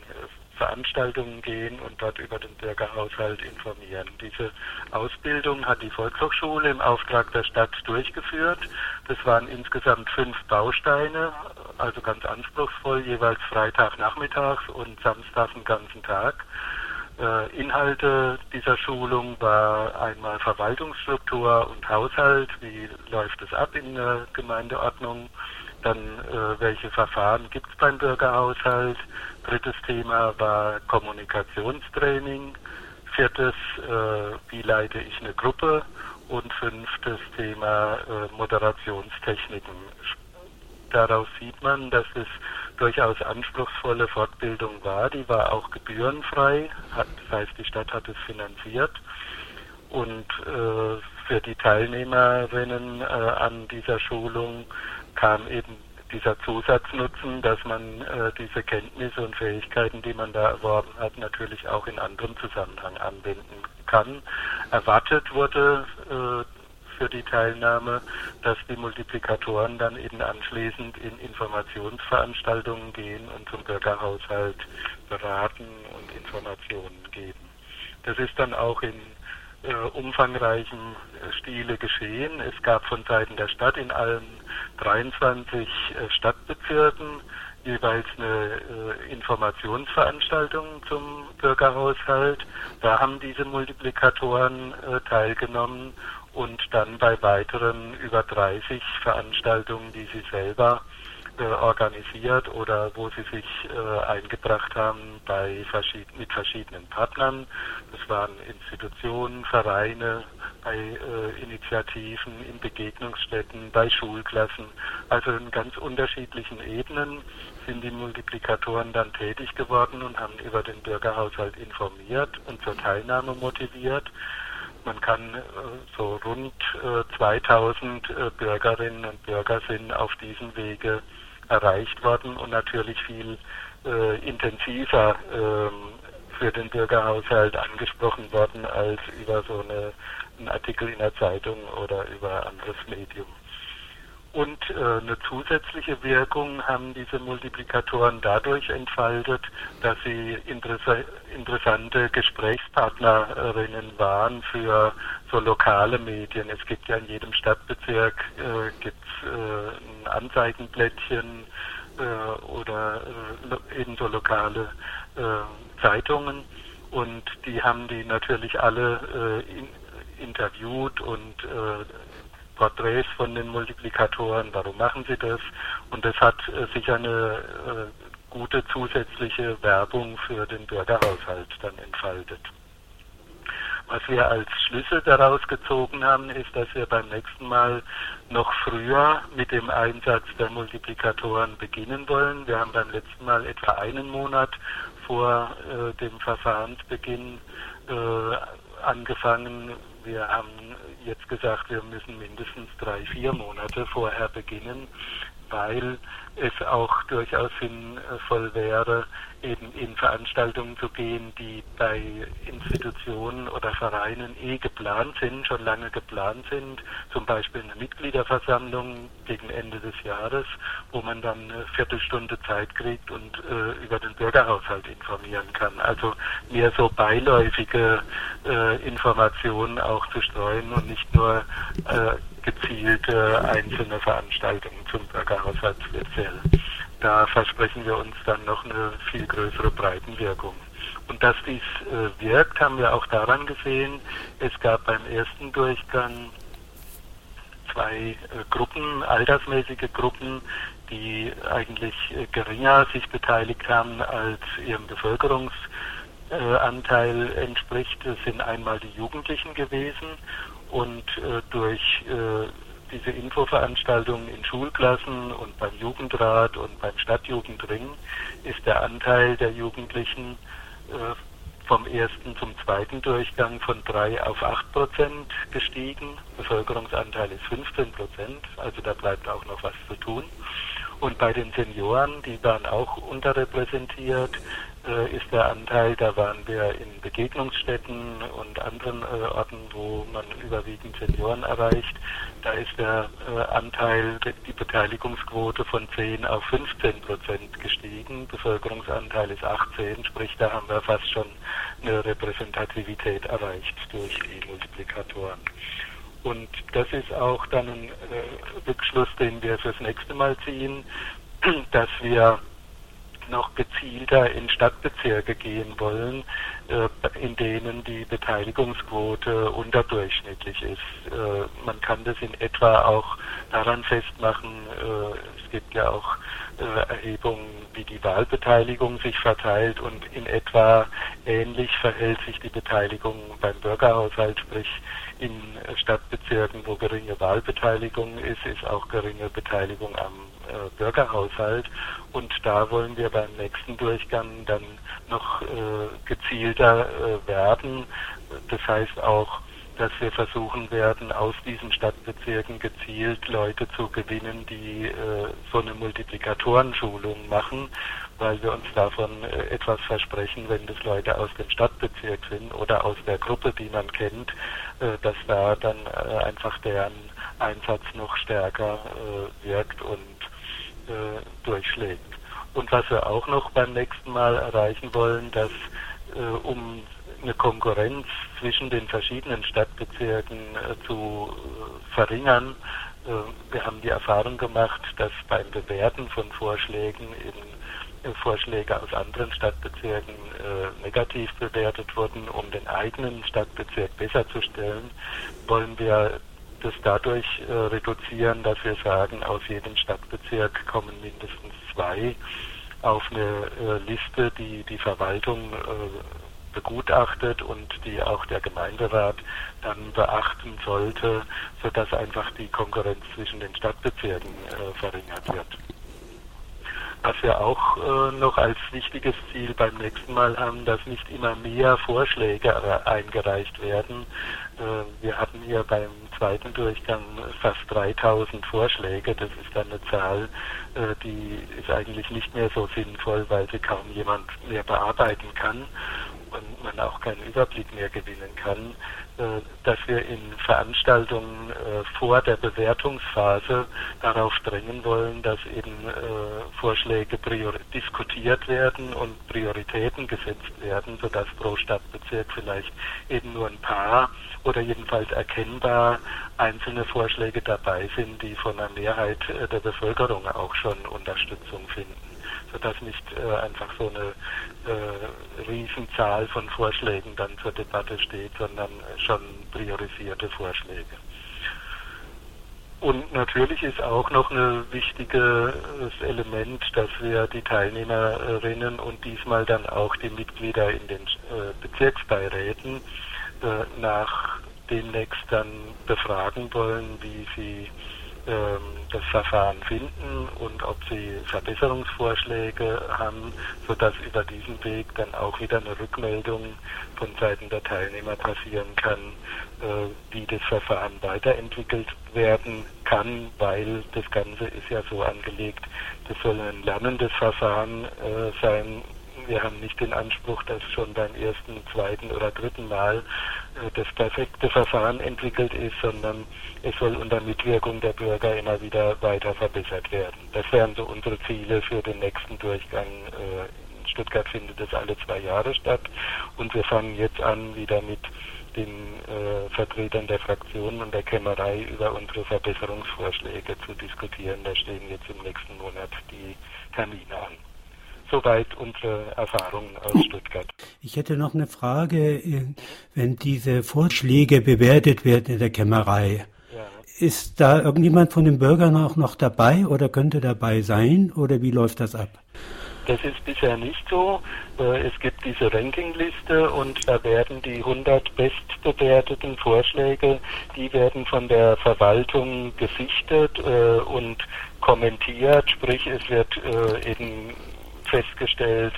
Veranstaltungen gehen und dort über den Bürgerhaushalt informieren. Diese Ausbildung hat die Volkshochschule im Auftrag der Stadt durchgeführt. Das waren insgesamt fünf Bausteine, also ganz anspruchsvoll, jeweils Freitagnachmittags und Samstag den ganzen Tag. Äh, Inhalte dieser Schulung war einmal Verwaltungsstruktur und Haushalt, wie läuft es ab in der Gemeindeordnung, dann äh, welche Verfahren gibt es beim Bürgerhaushalt, drittes Thema war Kommunikationstraining, viertes, äh, wie leite ich eine Gruppe und fünftes Thema äh, Moderationstechniken. Daraus sieht man, dass es durchaus anspruchsvolle Fortbildung war. Die war auch gebührenfrei, hat, das heißt, die Stadt hat es finanziert. Und äh, für die Teilnehmerinnen äh, an dieser Schulung kam eben dieser Zusatznutzen, dass man äh, diese Kenntnisse und Fähigkeiten, die man da erworben hat, natürlich auch in anderem Zusammenhang anwenden kann. Erwartet wurde äh, für die Teilnahme, dass die Multiplikatoren dann eben anschließend in Informationsveranstaltungen gehen und zum Bürgerhaushalt beraten und Informationen geben. Das ist dann auch in äh, umfangreichem Stile geschehen. Es gab von Seiten der Stadt in allen 23 äh, Stadtbezirken jeweils eine äh, Informationsveranstaltung zum Bürgerhaushalt. Da haben diese Multiplikatoren äh, teilgenommen und dann bei weiteren über 30 Veranstaltungen, die sie selber äh, organisiert oder wo sie sich äh, eingebracht haben bei verschied mit verschiedenen Partnern. Das waren Institutionen, Vereine, bei äh, Initiativen, in Begegnungsstätten, bei Schulklassen. Also in ganz unterschiedlichen Ebenen sind die Multiplikatoren dann tätig geworden und haben über den Bürgerhaushalt informiert und zur Teilnahme motiviert. Man kann äh, so rund äh, 2000 äh, Bürgerinnen und Bürger sind auf diesem Wege erreicht worden und natürlich viel äh, intensiver ähm, für den Bürgerhaushalt angesprochen worden als über so eine, einen Artikel in der Zeitung oder über anderes Medium. Und äh, eine zusätzliche Wirkung haben diese Multiplikatoren dadurch entfaltet, dass sie interessa interessante Gesprächspartnerinnen waren für so lokale Medien. Es gibt ja in jedem Stadtbezirk äh, gibt's, äh, ein Anzeigenblättchen äh, oder äh, ebenso lokale äh, Zeitungen und die haben die natürlich alle in, interviewt und Porträts von den Multiplikatoren, warum machen sie das? Und das hat äh, sicher eine äh, gute zusätzliche Werbung für den Bürgerhaushalt dann entfaltet. Was wir als Schlüsse daraus gezogen haben, ist, dass wir beim nächsten Mal noch früher mit dem Einsatz der Multiplikatoren beginnen wollen. Wir haben beim letzten Mal etwa einen Monat vor äh, dem Verfahrensbeginn äh, angefangen. Wir haben jetzt gesagt, wir müssen mindestens drei, vier Monate vorher beginnen, weil es auch durchaus sinnvoll wäre, eben in Veranstaltungen zu gehen, die bei Institutionen oder Vereinen eh geplant sind, schon lange geplant sind, zum Beispiel eine Mitgliederversammlung gegen Ende des Jahres, wo man dann eine Viertelstunde Zeit kriegt und äh, über den Bürgerhaushalt informieren kann. Also mehr so beiläufige äh, Informationen auch zu streuen und nicht nur äh, gezielte einzelne Veranstaltungen zum Bürgerhaushalt speziell da versprechen wir uns dann noch eine viel größere Breitenwirkung. Und dass dies äh, wirkt, haben wir auch daran gesehen, es gab beim ersten Durchgang zwei äh, Gruppen, altersmäßige Gruppen, die eigentlich äh, geringer sich beteiligt haben als ihrem Bevölkerungsanteil entspricht. Es sind einmal die Jugendlichen gewesen und äh, durch äh, diese Infoveranstaltungen in Schulklassen und beim Jugendrat und beim Stadtjugendring ist der Anteil der Jugendlichen äh, vom ersten zum zweiten Durchgang von drei auf acht Prozent gestiegen. Bevölkerungsanteil ist 15 Prozent, also da bleibt auch noch was zu tun. Und bei den Senioren, die waren auch unterrepräsentiert, ist der Anteil, da waren wir in Begegnungsstätten und anderen äh, Orten, wo man überwiegend Senioren erreicht, da ist der äh, Anteil, die Beteiligungsquote von 10 auf 15 Prozent gestiegen. Bevölkerungsanteil ist 18, sprich da haben wir fast schon eine Repräsentativität erreicht durch die Multiplikatoren. Und das ist auch dann ein äh, Rückschluss, den wir fürs nächste Mal ziehen, [clears throat] dass wir noch gezielter in Stadtbezirke gehen wollen, äh, in denen die Beteiligungsquote unterdurchschnittlich ist. Äh, man kann das in etwa auch daran festmachen, äh, es gibt ja auch Erhebungen, wie die Wahlbeteiligung sich verteilt und in etwa ähnlich verhält sich die Beteiligung beim Bürgerhaushalt, sprich in Stadtbezirken, wo geringe Wahlbeteiligung ist, ist auch geringe Beteiligung am äh, Bürgerhaushalt. Und da wollen wir beim nächsten Durchgang dann noch äh, gezielter äh, werden. Das heißt auch, dass wir versuchen werden, aus diesen Stadtbezirken gezielt Leute zu gewinnen, die äh, so eine Multiplikatorenschulung machen, weil wir uns davon äh, etwas versprechen, wenn das Leute aus dem Stadtbezirk sind oder aus der Gruppe, die man kennt, äh, dass da dann äh, einfach deren Einsatz noch stärker äh, wirkt und äh, durchschlägt. Und was wir auch noch beim nächsten Mal erreichen wollen, dass äh, um eine Konkurrenz zwischen den verschiedenen Stadtbezirken äh, zu äh, verringern, äh, wir haben die Erfahrung gemacht, dass beim Bewerten von Vorschlägen eben äh, Vorschläge aus anderen Stadtbezirken negativ bewertet wurden, um den eigenen Stadtbezirk besser zu stellen, wollen wir das dadurch äh, reduzieren, dass wir sagen, aus jedem Stadtbezirk kommen mindestens zwei auf eine äh, Liste, die die Verwaltung äh, begutachtet und die auch der Gemeinderat dann beachten sollte, sodass einfach die Konkurrenz zwischen den Stadtbezirken äh, verringert wird. Was wir auch äh, noch als wichtiges Ziel beim nächsten Mal haben, dass nicht immer mehr Vorschläge eingereicht werden. Äh, wir hatten hier beim zweiten Durchgang fast 3000 Vorschläge. Das ist eine Zahl, äh, die ist eigentlich nicht mehr so sinnvoll, weil sie kaum jemand mehr bearbeiten kann und man auch keinen Überblick mehr gewinnen kann, äh, dass wir in Veranstaltungen äh, vor der Bewertungsphase darauf drängen wollen, dass eben Vorschläge diskutiert werden und Prioritäten gesetzt werden, sodass pro Stadtbezirk vielleicht eben nur ein paar oder jedenfalls erkennbar einzelne Vorschläge dabei sind, die von der Mehrheit äh, der Bevölkerung auch schon Unterstützung finden, sodass nicht äh, einfach so eine äh, Riesenzahl von Vorschlägen dann zur Debatte steht, sondern schon priorisierte Vorschläge. Und natürlich ist auch noch ein wichtiges Element, dass wir die Teilnehmerinnen und diesmal dann auch die Mitglieder in den äh, Bezirksbeiräten äh, nach demnächst dann befragen wollen, wie sie das Verfahren finden und ob sie Verbesserungsvorschläge haben, sodass über diesen Weg dann auch wieder eine Rückmeldung von Seiten der Teilnehmer passieren kann, äh, wie das Verfahren weiterentwickelt werden kann, weil das Ganze ist ja so angelegt, das soll ein lernendes Verfahren äh, sein, wir haben nicht den Anspruch, dass schon beim ersten, zweiten oder dritten Mal äh, das perfekte Verfahren entwickelt ist, sondern es soll unter Mitwirkung der Bürger immer wieder weiter verbessert werden. Das wären so unsere Ziele für den nächsten Durchgang. Äh, in Stuttgart findet es alle zwei Jahre statt und wir fangen jetzt an, wieder mit den äh, Vertretern der Fraktionen und der Kämmerei über unsere Verbesserungsvorschläge zu diskutieren. Da stehen jetzt im nächsten Monat die Termine an. Soweit unsere Erfahrungen aus Stuttgart. Ich hätte noch eine Frage. Wenn diese Vorschläge bewertet werden in der Kämmerei, ja. ist da irgendjemand von den Bürgern auch noch dabei oder könnte dabei sein oder wie läuft das ab? Das ist bisher nicht so. Äh, es gibt diese Rankingliste und da werden die 100 bestbewerteten Vorschläge, die werden von der Verwaltung gesichtet äh, und kommentiert. Sprich, es wird äh, eben festgestellt,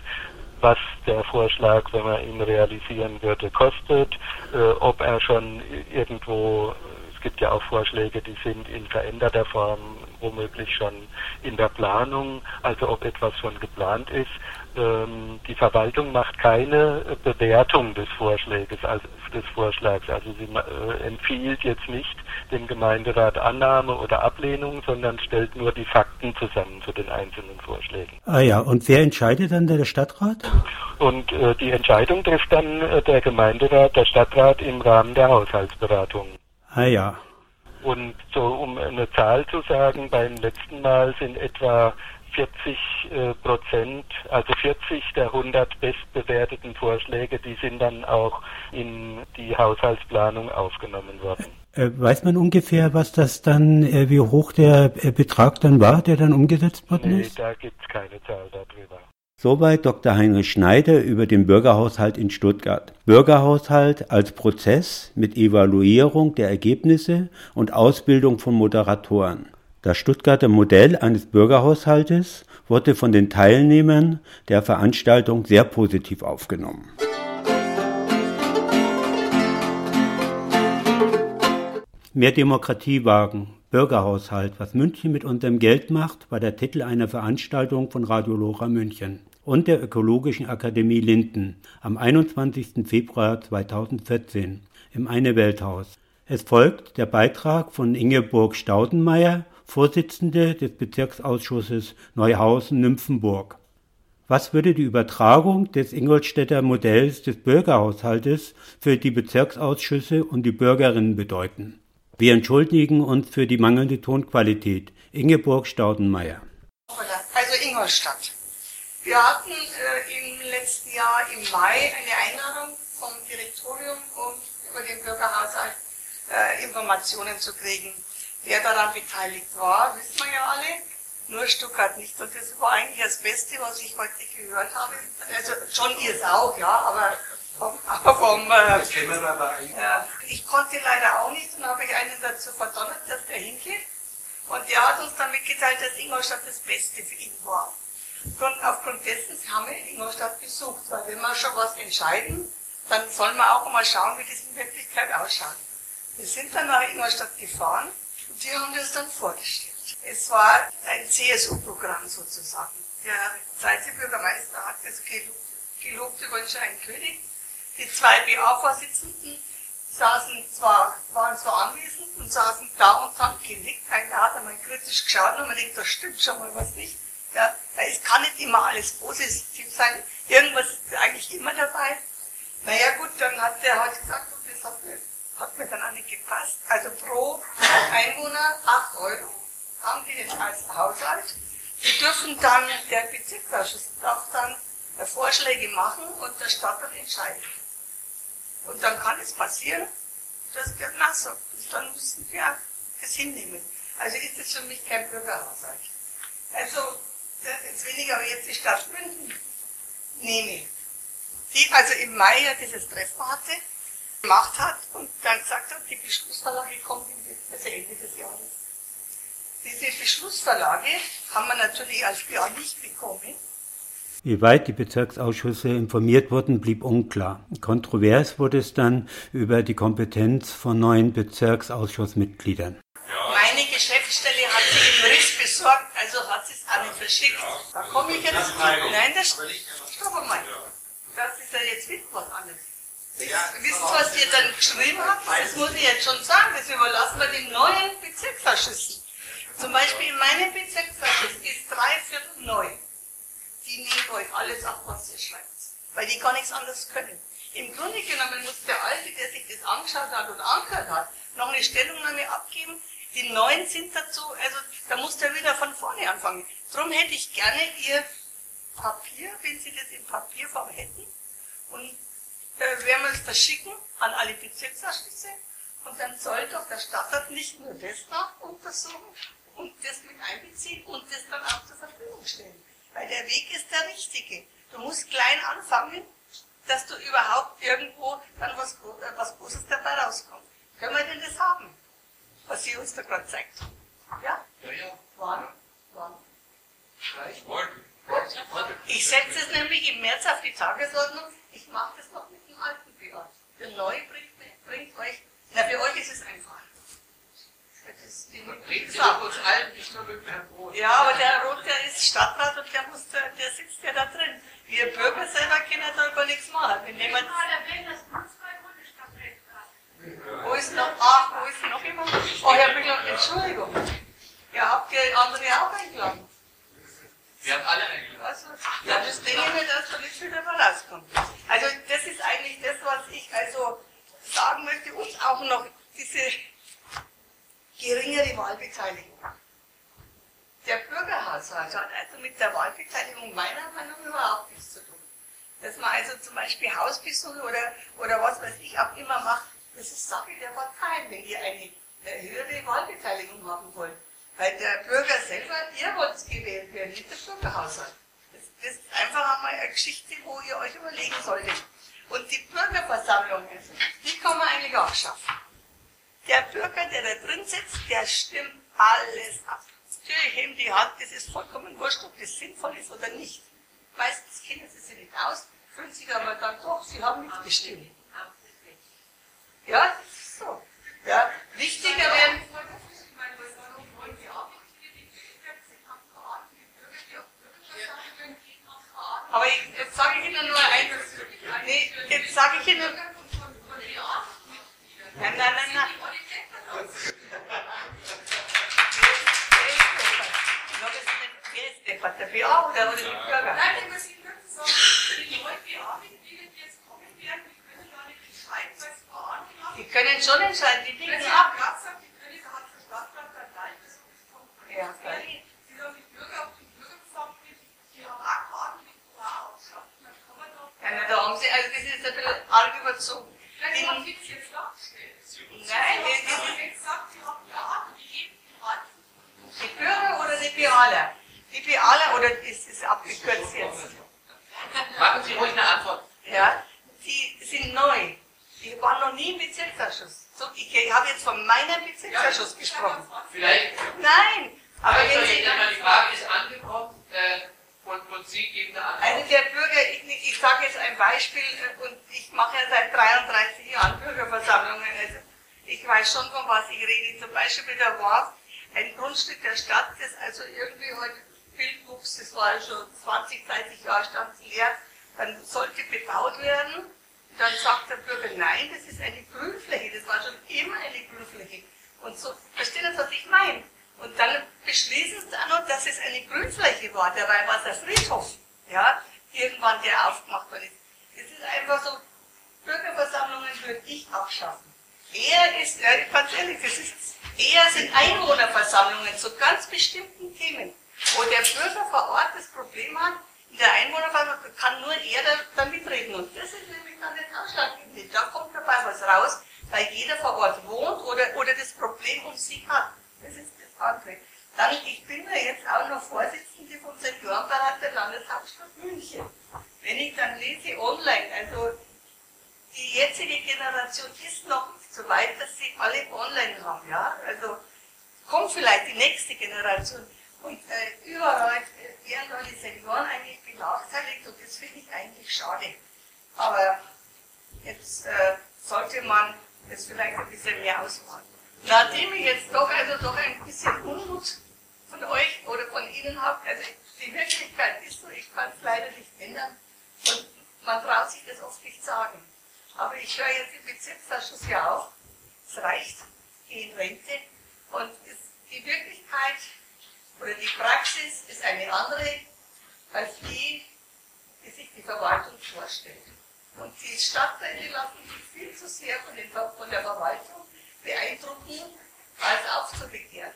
was der Vorschlag, wenn man ihn realisieren würde, kostet, äh, ob er schon irgendwo, es gibt ja auch Vorschläge, die sind in veränderter Form womöglich schon in der Planung, also ob etwas schon geplant ist, ähm, die Verwaltung macht keine Bewertung des Vorschlages, also des Vorschlags. Also sie äh, empfiehlt jetzt nicht dem Gemeinderat Annahme oder Ablehnung, sondern stellt nur die Fakten zusammen zu den einzelnen Vorschlägen. Ah ja, und wer entscheidet dann der Stadtrat? Und äh, die Entscheidung trifft dann äh, der Gemeinderat, der Stadtrat im Rahmen der Haushaltsberatung. Ah ja. Und so, um eine Zahl zu sagen, beim letzten Mal sind etwa 40 äh, Prozent, also 40 der 100 bestbewerteten Vorschläge, die sind dann auch in die Haushaltsplanung aufgenommen worden. Äh, weiß man ungefähr, was das dann, äh, wie hoch der äh, Betrag dann war, der dann umgesetzt worden nee, ist? da gibt es keine Zahl darüber. Soweit Dr. Heinrich Schneider über den Bürgerhaushalt in Stuttgart. Bürgerhaushalt als Prozess mit Evaluierung der Ergebnisse und Ausbildung von Moderatoren. Das Stuttgarter Modell eines Bürgerhaushaltes wurde von den Teilnehmern der Veranstaltung sehr positiv aufgenommen. Mehr Demokratie wagen, Bürgerhaushalt, was München mit unserem Geld macht, war der Titel einer Veranstaltung von Radio Lora München und der Ökologischen Akademie Linden am 21. Februar 2014 im Eine Welthaus. Es folgt der Beitrag von Ingeborg Staudenmeier, Vorsitzende des Bezirksausschusses Neuhausen-Nymphenburg. Was würde die Übertragung des Ingolstädter Modells des Bürgerhaushaltes für die Bezirksausschüsse und die Bürgerinnen bedeuten? Wir entschuldigen uns für die mangelnde Tonqualität. Ingeborg Staudenmeier. Also Ingolstadt. Wir hatten äh, im letzten Jahr im Mai eine Einladung vom Direktorium, um über den Bürgerhaushalt äh, Informationen zu kriegen. Wer daran beteiligt war, wissen wir ja alle. Nur Stuttgart nicht. Und das war eigentlich das Beste, was ich heute gehört habe. Also schon ihr es auch, ja, aber vom, [laughs] vom äh, ja, ich konnte leider auch nicht und habe ich einen dazu verdonnert, dass der hingeht. Und der hat uns dann mitgeteilt, dass Ingolstadt das Beste für ihn war. Und aufgrund dessen haben wir Ingolstadt besucht, weil wenn wir schon was entscheiden, dann soll man auch mal schauen, wie das in Wirklichkeit ausschaut. Wir sind dann nach Ingolstadt gefahren die haben das dann vorgestellt. Es war ein CSU-Programm sozusagen. Der zweite Bürgermeister hat das gelobt, gelobt über den Schein König. Die zwei BA-Vorsitzenden saßen zwar, waren zwar anwesend und saßen da und haben genickt. Einer hat einmal kritisch geschaut und man denkt, da stimmt schon mal was nicht. Ja, es kann nicht immer alles positiv sein. Irgendwas ist eigentlich immer dabei. Naja gut, dann hat der halt gesagt, und das hat mir, hat mir dann auch nicht gepasst. Also pro Einwohner 8 Euro haben die jetzt als Haushalt. Die dürfen dann, der Bezirksausschuss darf dann Vorschläge machen und der Stadtrat entscheidet. Und dann kann es passieren, dass wir nach sagt. Dann müssen wir das hinnehmen. Also ist es für mich kein Bürgerhaushalt. Also, jetzt weniger, aber jetzt die Stadt München nehme. Die also im Mai ja dieses Treffen hatte, gemacht hat und dann gesagt hat, die Beschlussverlage kommt also Ende des Jahres. Diese Beschlussverlage haben wir natürlich als BA nicht bekommen. Wie weit die Bezirksausschüsse informiert wurden, blieb unklar. Kontrovers wurde es dann über die Kompetenz von neuen Bezirksausschussmitgliedern. Meine Geschäftsstelle hat sie im Riss besorgt, also hat sie es auch nicht verschickt. Da komme ich jetzt. Nein, das stopp mal. Das ist ja jetzt wieder was anderes. Wissen Sie, was ihr dann geschrieben habt? Das muss ich jetzt schon sagen. Das überlassen wir den neuen Bezirksausschüssen. Zum Beispiel in meinem Bezirksausschuss ist drei Viertel neu. Die nehmen euch alles ab, was ihr schreibt. Weil die gar nichts anderes können. Im Grunde genommen muss der Alte, der sich das angeschaut hat und angehört hat, noch eine Stellungnahme abgeben. Die Neuen sind dazu, also da muss der wieder von vorne anfangen. Darum hätte ich gerne Ihr Papier, wenn Sie das in Papierform hätten. Und äh, werden wir es verschicken an alle Bezirksausschüsse. Und dann soll doch der Stadtrat nicht nur das nach untersuchen und das mit einbeziehen und das dann auch zur Verfügung stellen. Weil der Weg ist der richtige. Du musst klein anfangen, dass du überhaupt irgendwo dann was, äh, was Großes dabei rauskommt. Können wir denn das haben? Was sie uns da gerade zeigt. Ja? Ja, ja. Wann? Wann? Gleich morgen. Ich setze es nämlich im März auf die Tagesordnung. Ich mache das noch mit dem alten BA. Der neue bringt, bringt euch, na für euch ist es einfach. Das das die Reden Sie doch uns allen nicht nur mit Herrn Roth. Ja, aber der Herr Roth, der ist Stadtrat und der, muss, der, der sitzt ja da drin. Wir Bürger selber können darüber nichts machen. Wenn jemand, wo ist noch, ach, wo ist noch jemand? Oh, Herr Büchler, Entschuldigung. Ihr habt ja andere auch eingeladen. Wir haben alle eingeladen. Also, ja, das denke ich mir, dass da nicht wieder mal rauskommt. Also, das ist eigentlich das, was ich also sagen möchte. Und auch noch diese geringere Wahlbeteiligung. Der Bürgerhaushalt hat also mit der Wahlbeteiligung meiner Meinung nach überhaupt nichts zu tun. Dass man also zum Beispiel Hausbesuche oder, oder was weiß ich auch immer macht, das ist Sache der Parteien, wenn ihr eine höhere Wahlbeteiligung haben wollt. Weil der Bürger selber, ihr wollt gewählt werden, nicht der Bürgerhaushalt. Das, ist einfach einmal eine Geschichte, wo ihr euch überlegen solltet. Und die Bürgerversammlungen, die kann man eigentlich auch schaffen. Der Bürger, der da drin sitzt, der stimmt alles ab. Natürlich heben die Hand, das ist vollkommen wurscht, ob das sinnvoll ist oder nicht. Meistens kennen sie sich nicht aus, fühlen sich aber dann doch, mitgestimmt. Ja, so. Ja, wichtiger wären. Aber ich, jetzt sage ich Ihnen nur eins. Nee, jetzt sage ich Ihnen. Nein, nein, nein, nein. Wer ist deppert? Der BA oder oder die Bürger? Nein, wir sind wirklich so, die neuen BA-Mitglieder, die jetzt kommen werden, die können gar nicht entscheiden, was Bahn Die können schon entscheiden, die Wenn liegen sie ab. am Platz haben, die können, da hat der Stadtrat dann gleich das Ja, geil. Sie haben die Bürger auf die Bürgerversammlung, die haben auch Karten mit Bar ausschalten. Dann kann man doch. Ja, na, da haben sie, also das ist ein bisschen arg überzogen. Vielleicht haben Die, Sie das jetzt dargestellt. nein, Sie die, haben jetzt gesagt, Sie haben Karten, die geben die Karten. die, die Bürger oder die Bealer? Die Bealer, oder ist es abgekürzt jetzt? Machen Sie ruhig eine Antwort. Ja, die sind neu. Die waren noch nie im Bezirksausschuss. So, ich meinem Bezirksausschuss gesprochen. Vielleicht, Nein, aber also wenn Sie, einmal die Frage ist angekommen äh, und, und Sie geben eine Antwort. also der Bürger, ich, ich sage jetzt ein Beispiel äh, und ich mache ja seit 33 Jahren Bürgerversammlungen. Also ich weiß schon, von was ich rede. Zum Beispiel da war ein Grundstück der Stadt, das also irgendwie heute Bildwuchs, das war schon 20, 30 Jahre stand leer, dann sollte bebaut werden. Dann sagt der Bürger, nein, das ist eine Grünfläche, das war schon immer eine Grünfläche. Und so, verstehen Sie, was ich meine? Und dann beschließen sie auch noch, dass es eine Grünfläche war, der Weihwasser Friedhof, ja, irgendwann der aufgemacht worden ist. Das ist einfach so, Bürgerversammlungen würde ich abschaffen. Eher ist, ja, ganz ehrlich, das ist, eher sind Einwohnerversammlungen zu ganz bestimmten Themen, wo der Bürger vor Ort das Problem hat, in der Einwohnerversammlung kann nur er da, da mitreden. Und das ist nämlich dann das Ausschlaggebende. Da kommt dabei was raus, weil jeder vor Ort wohnt oder, oder das Problem um sich hat. Das ist das andere. Dann, ich bin ja jetzt auch noch Vorsitzende vom Seniorenberat der Landeshauptstadt München. Wenn ich dann lese online, also die jetzige Generation ist noch nicht so weit, dass sie alle online haben, ja. Also kommt vielleicht die nächste Generation. Und äh, überall äh, werden da die Senioren eigentlich benachteiligt und das finde ich eigentlich schade. Aber jetzt äh, sollte man das vielleicht ein bisschen mehr ausmachen. Nachdem ich jetzt doch also doch ein bisschen Unmut von euch oder von Ihnen habe, also die Wirklichkeit ist so, ich kann es leider nicht ändern und man traut sich das oft nicht sagen. Aber ich höre jetzt im Bezirksausschuss ja auf, es reicht, gehe in Rente und es, die Wirklichkeit oder die Praxis ist eine andere als die, die sich die Verwaltung vorstellt. Und die Stadträte lassen sich viel zu sehr von, den, von der Verwaltung beeindrucken, als aufzubegehren.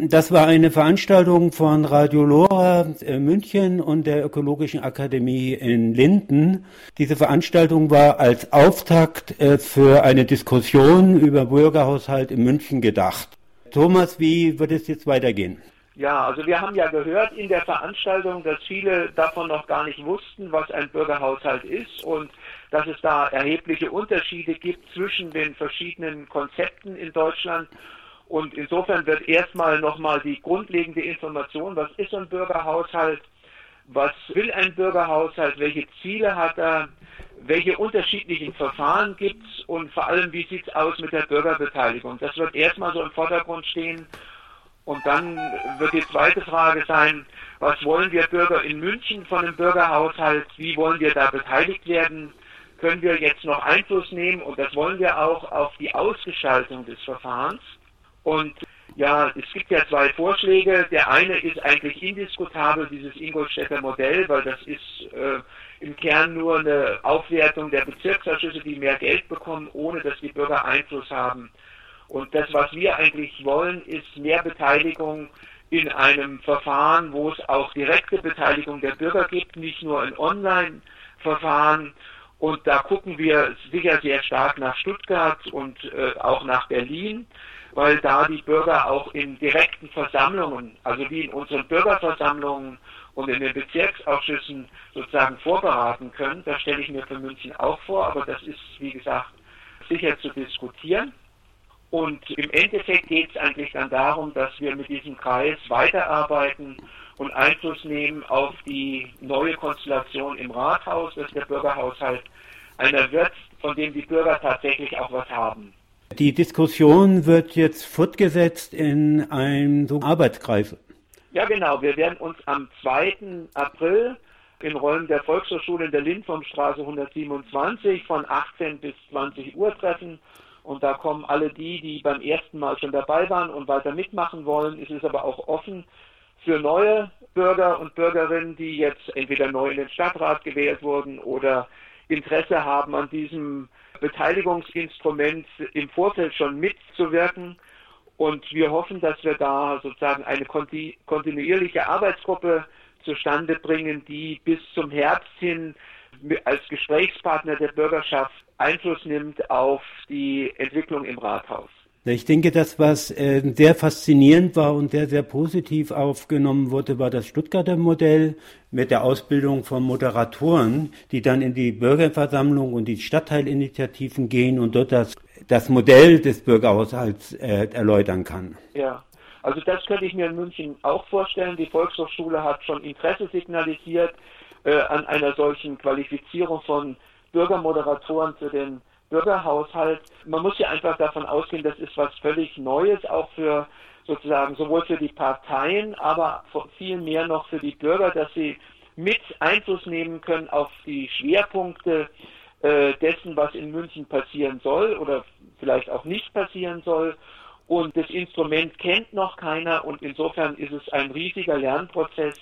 Das war eine Veranstaltung von Radio Lora äh, München und der Ökologischen Akademie in Linden. Diese Veranstaltung war als Auftakt äh, für eine Diskussion über Bürgerhaushalt in München gedacht. Thomas, wie wird es jetzt weitergehen? Ja, also wir haben ja gehört in der Veranstaltung, dass viele davon noch gar nicht wussten, was ein Bürgerhaushalt ist und dass es da erhebliche Unterschiede gibt zwischen den verschiedenen Konzepten in Deutschland. Und insofern wird erstmal nochmal die grundlegende Information, was ist ein Bürgerhaushalt, was will ein Bürgerhaushalt, welche Ziele hat er, welche unterschiedlichen Verfahren gibt es und vor allem, wie sieht es aus mit der Bürgerbeteiligung. Das wird erstmal so im Vordergrund stehen. Und dann wird die zweite Frage sein, was wollen wir Bürger in München von dem Bürgerhaushalt? Wie wollen wir da beteiligt werden? Können wir jetzt noch Einfluss nehmen? Und das wollen wir auch auf die Ausgestaltung des Verfahrens. Und ja, es gibt ja zwei Vorschläge. Der eine ist eigentlich indiskutabel, dieses Ingolstädter Modell, weil das ist äh, im Kern nur eine Aufwertung der Bezirksausschüsse, die mehr Geld bekommen, ohne dass die Bürger Einfluss haben. Und das, was wir eigentlich wollen, ist mehr Beteiligung in einem Verfahren, wo es auch direkte Beteiligung der Bürger gibt, nicht nur ein Online-Verfahren. Und da gucken wir sicher sehr stark nach Stuttgart und äh, auch nach Berlin, weil da die Bürger auch in direkten Versammlungen, also wie in unseren Bürgerversammlungen und in den Bezirksausschüssen sozusagen vorberaten können. Das stelle ich mir für München auch vor, aber das ist, wie gesagt, sicher zu diskutieren. Und im Endeffekt geht es eigentlich dann darum, dass wir mit diesem Kreis weiterarbeiten und Einfluss nehmen auf die neue Konstellation im Rathaus, dass der Bürgerhaushalt einer wird, von dem die Bürger tatsächlich auch was haben. Die Diskussion wird jetzt fortgesetzt in einem so Arbeitskreis. Ja, genau. Wir werden uns am 2. April in Räumen der Volkshochschule in der Lindwurmstraße 127 von 18 bis 20 Uhr treffen und da kommen alle die, die beim ersten Mal schon dabei waren und weiter mitmachen wollen. Es ist aber auch offen für neue Bürger und Bürgerinnen, die jetzt entweder neu in den Stadtrat gewählt wurden oder Interesse haben, an diesem Beteiligungsinstrument im Vorfeld schon mitzuwirken. Und wir hoffen, dass wir da sozusagen eine kontinuierliche Arbeitsgruppe zustande bringen, die bis zum Herbst hin als Gesprächspartner der Bürgerschaft Einfluss nimmt auf die Entwicklung im Rathaus. Ich denke, das, was äh, sehr faszinierend war und sehr, sehr positiv aufgenommen wurde, war das Stuttgarter Modell mit der Ausbildung von Moderatoren, die dann in die Bürgerversammlung und die Stadtteilinitiativen gehen und dort das, das Modell des Bürgerhaushalts äh, erläutern kann. Ja, also das könnte ich mir in München auch vorstellen. Die Volkshochschule hat schon Interesse signalisiert äh, an einer solchen Qualifizierung von Bürgermoderatoren für den Bürgerhaushalt. Man muss ja einfach davon ausgehen, das ist was völlig Neues, auch für sozusagen sowohl für die Parteien, aber viel mehr noch für die Bürger, dass sie mit Einfluss nehmen können auf die Schwerpunkte äh, dessen, was in München passieren soll oder vielleicht auch nicht passieren soll. Und das Instrument kennt noch keiner und insofern ist es ein riesiger Lernprozess.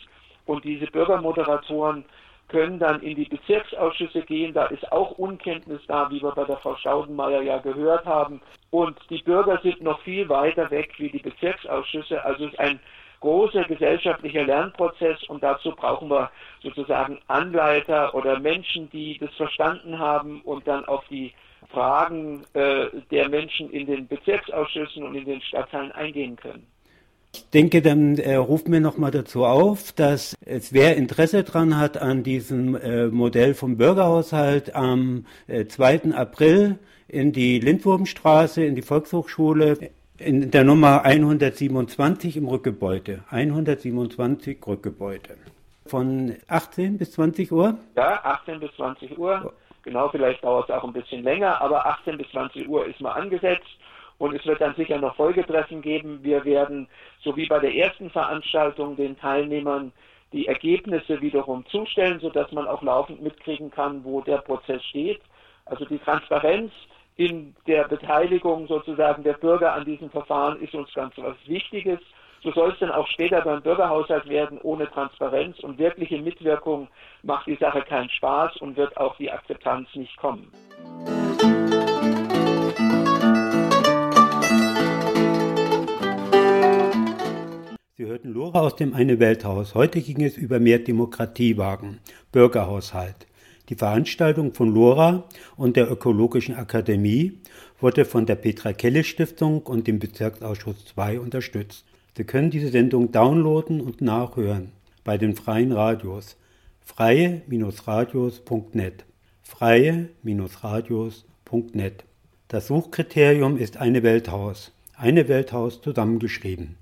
Und diese Bürgermoderatoren können dann in die Bezirksausschüsse gehen. Da ist auch Unkenntnis da, wie wir bei der Frau Staudenmeier ja gehört haben. Und die Bürger sind noch viel weiter weg wie die Bezirksausschüsse. Also es ist ein großer gesellschaftlicher Lernprozess und dazu brauchen wir sozusagen Anleiter oder Menschen, die das verstanden haben und dann auf die Fragen äh, der Menschen in den Bezirksausschüssen und in den Stadtteilen eingehen können. Ich denke, dann äh, ruft mir nochmal dazu auf, dass es wer Interesse dran hat an diesem äh, Modell vom Bürgerhaushalt am äh, 2. April in die Lindwurmstraße, in die Volkshochschule, in der Nummer 127 im Rückgebäude. 127 Rückgebäude. Von 18 bis 20 Uhr? Ja, 18 bis 20 Uhr. Genau, vielleicht dauert es auch ein bisschen länger, aber 18 bis 20 Uhr ist mal angesetzt. Und es wird dann sicher noch Folgetreffen geben. Wir werden, so wie bei der ersten Veranstaltung, den Teilnehmern die Ergebnisse wiederum zustellen, sodass man auch laufend mitkriegen kann, wo der Prozess steht. Also die Transparenz in der Beteiligung sozusagen der Bürger an diesem Verfahren ist uns ganz was Wichtiges. So soll es dann auch später beim Bürgerhaushalt werden. Ohne Transparenz und wirkliche Mitwirkung macht die Sache keinen Spaß und wird auch die Akzeptanz nicht kommen. Sie hörten Lora aus dem Eine Welthaus. Heute ging es über mehr Demokratie wagen, Bürgerhaushalt. Die Veranstaltung von Lora und der Ökologischen Akademie wurde von der Petra Kelle Stiftung und dem Bezirksausschuss 2 unterstützt. Sie können diese Sendung downloaden und nachhören bei den freien Radios freie-radios.net freie-radios.net Das Suchkriterium ist eine Welthaus, eine Welthaus zusammengeschrieben.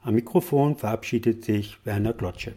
Am Mikrofon verabschiedet sich Werner Glotsche.